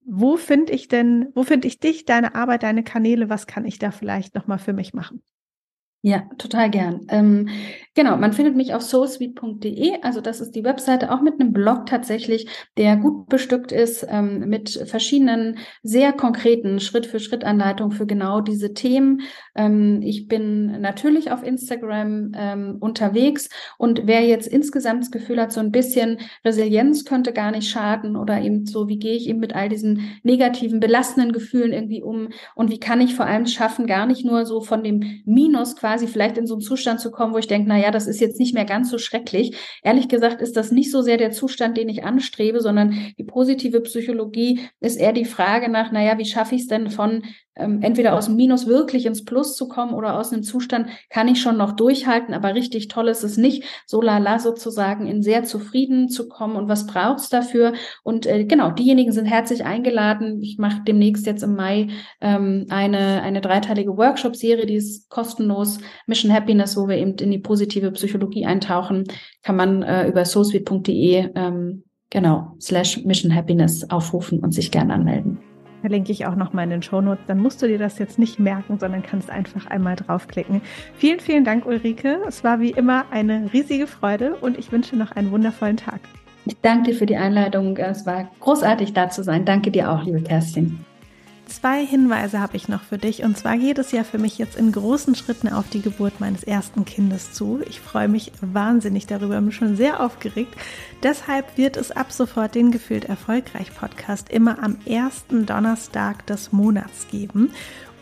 wo finde ich denn, wo finde ich dich, deine Arbeit, deine Kanäle, was kann ich da vielleicht nochmal für mich machen? Ja, total gern. Ähm, genau, man findet mich auf soulsweet.de. Also das ist die Webseite auch mit einem Blog tatsächlich, der gut bestückt ist ähm, mit verschiedenen sehr konkreten Schritt-für-Schritt-Anleitungen für genau diese Themen. Ähm, ich bin natürlich auf Instagram ähm, unterwegs und wer jetzt insgesamt das Gefühl hat, so ein bisschen Resilienz könnte gar nicht schaden oder eben so, wie gehe ich eben mit all diesen negativen, belastenden Gefühlen irgendwie um und wie kann ich vor allem schaffen, gar nicht nur so von dem Minus quasi quasi vielleicht in so einen Zustand zu kommen, wo ich denke, na ja, das ist jetzt nicht mehr ganz so schrecklich. Ehrlich gesagt ist das nicht so sehr der Zustand, den ich anstrebe, sondern die positive Psychologie ist eher die Frage nach, na ja, wie schaffe ich es denn von ähm, entweder aus dem Minus wirklich ins Plus zu kommen oder aus einem Zustand kann ich schon noch durchhalten, aber richtig toll ist es nicht, so lala sozusagen in sehr zufrieden zu kommen und was braucht's dafür? Und äh, genau, diejenigen sind herzlich eingeladen. Ich mache demnächst jetzt im Mai ähm, eine, eine dreiteilige Workshop-Serie, die ist kostenlos, Mission Happiness, wo wir eben in die positive Psychologie eintauchen, kann man äh, über soulsweet.de ähm, genau, slash Mission Happiness aufrufen und sich gerne anmelden. Verlinke ich auch nochmal in den Shownotes. Dann musst du dir das jetzt nicht merken, sondern kannst einfach einmal draufklicken. Vielen, vielen Dank, Ulrike. Es war wie immer eine riesige Freude und ich wünsche noch einen wundervollen Tag. Ich danke dir für die Einladung. Es war großartig, da zu sein. Danke dir auch, liebe Kerstin. Zwei Hinweise habe ich noch für dich. Und zwar geht es ja für mich jetzt in großen Schritten auf die Geburt meines ersten Kindes zu. Ich freue mich wahnsinnig darüber, bin schon sehr aufgeregt. Deshalb wird es ab sofort den Gefühlt Erfolgreich Podcast immer am ersten Donnerstag des Monats geben.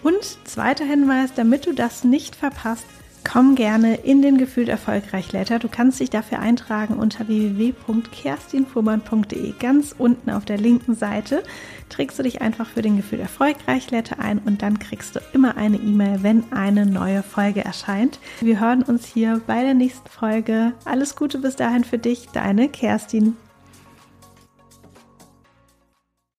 Und zweiter Hinweis, damit du das nicht verpasst, Komm gerne in den Gefühlt Erfolgreich Letter. Du kannst dich dafür eintragen unter www.kerstinfuhrmann.de. Ganz unten auf der linken Seite trägst du dich einfach für den Gefühlt Erfolgreich Letter ein und dann kriegst du immer eine E-Mail, wenn eine neue Folge erscheint. Wir hören uns hier bei der nächsten Folge. Alles Gute bis dahin für dich, deine Kerstin.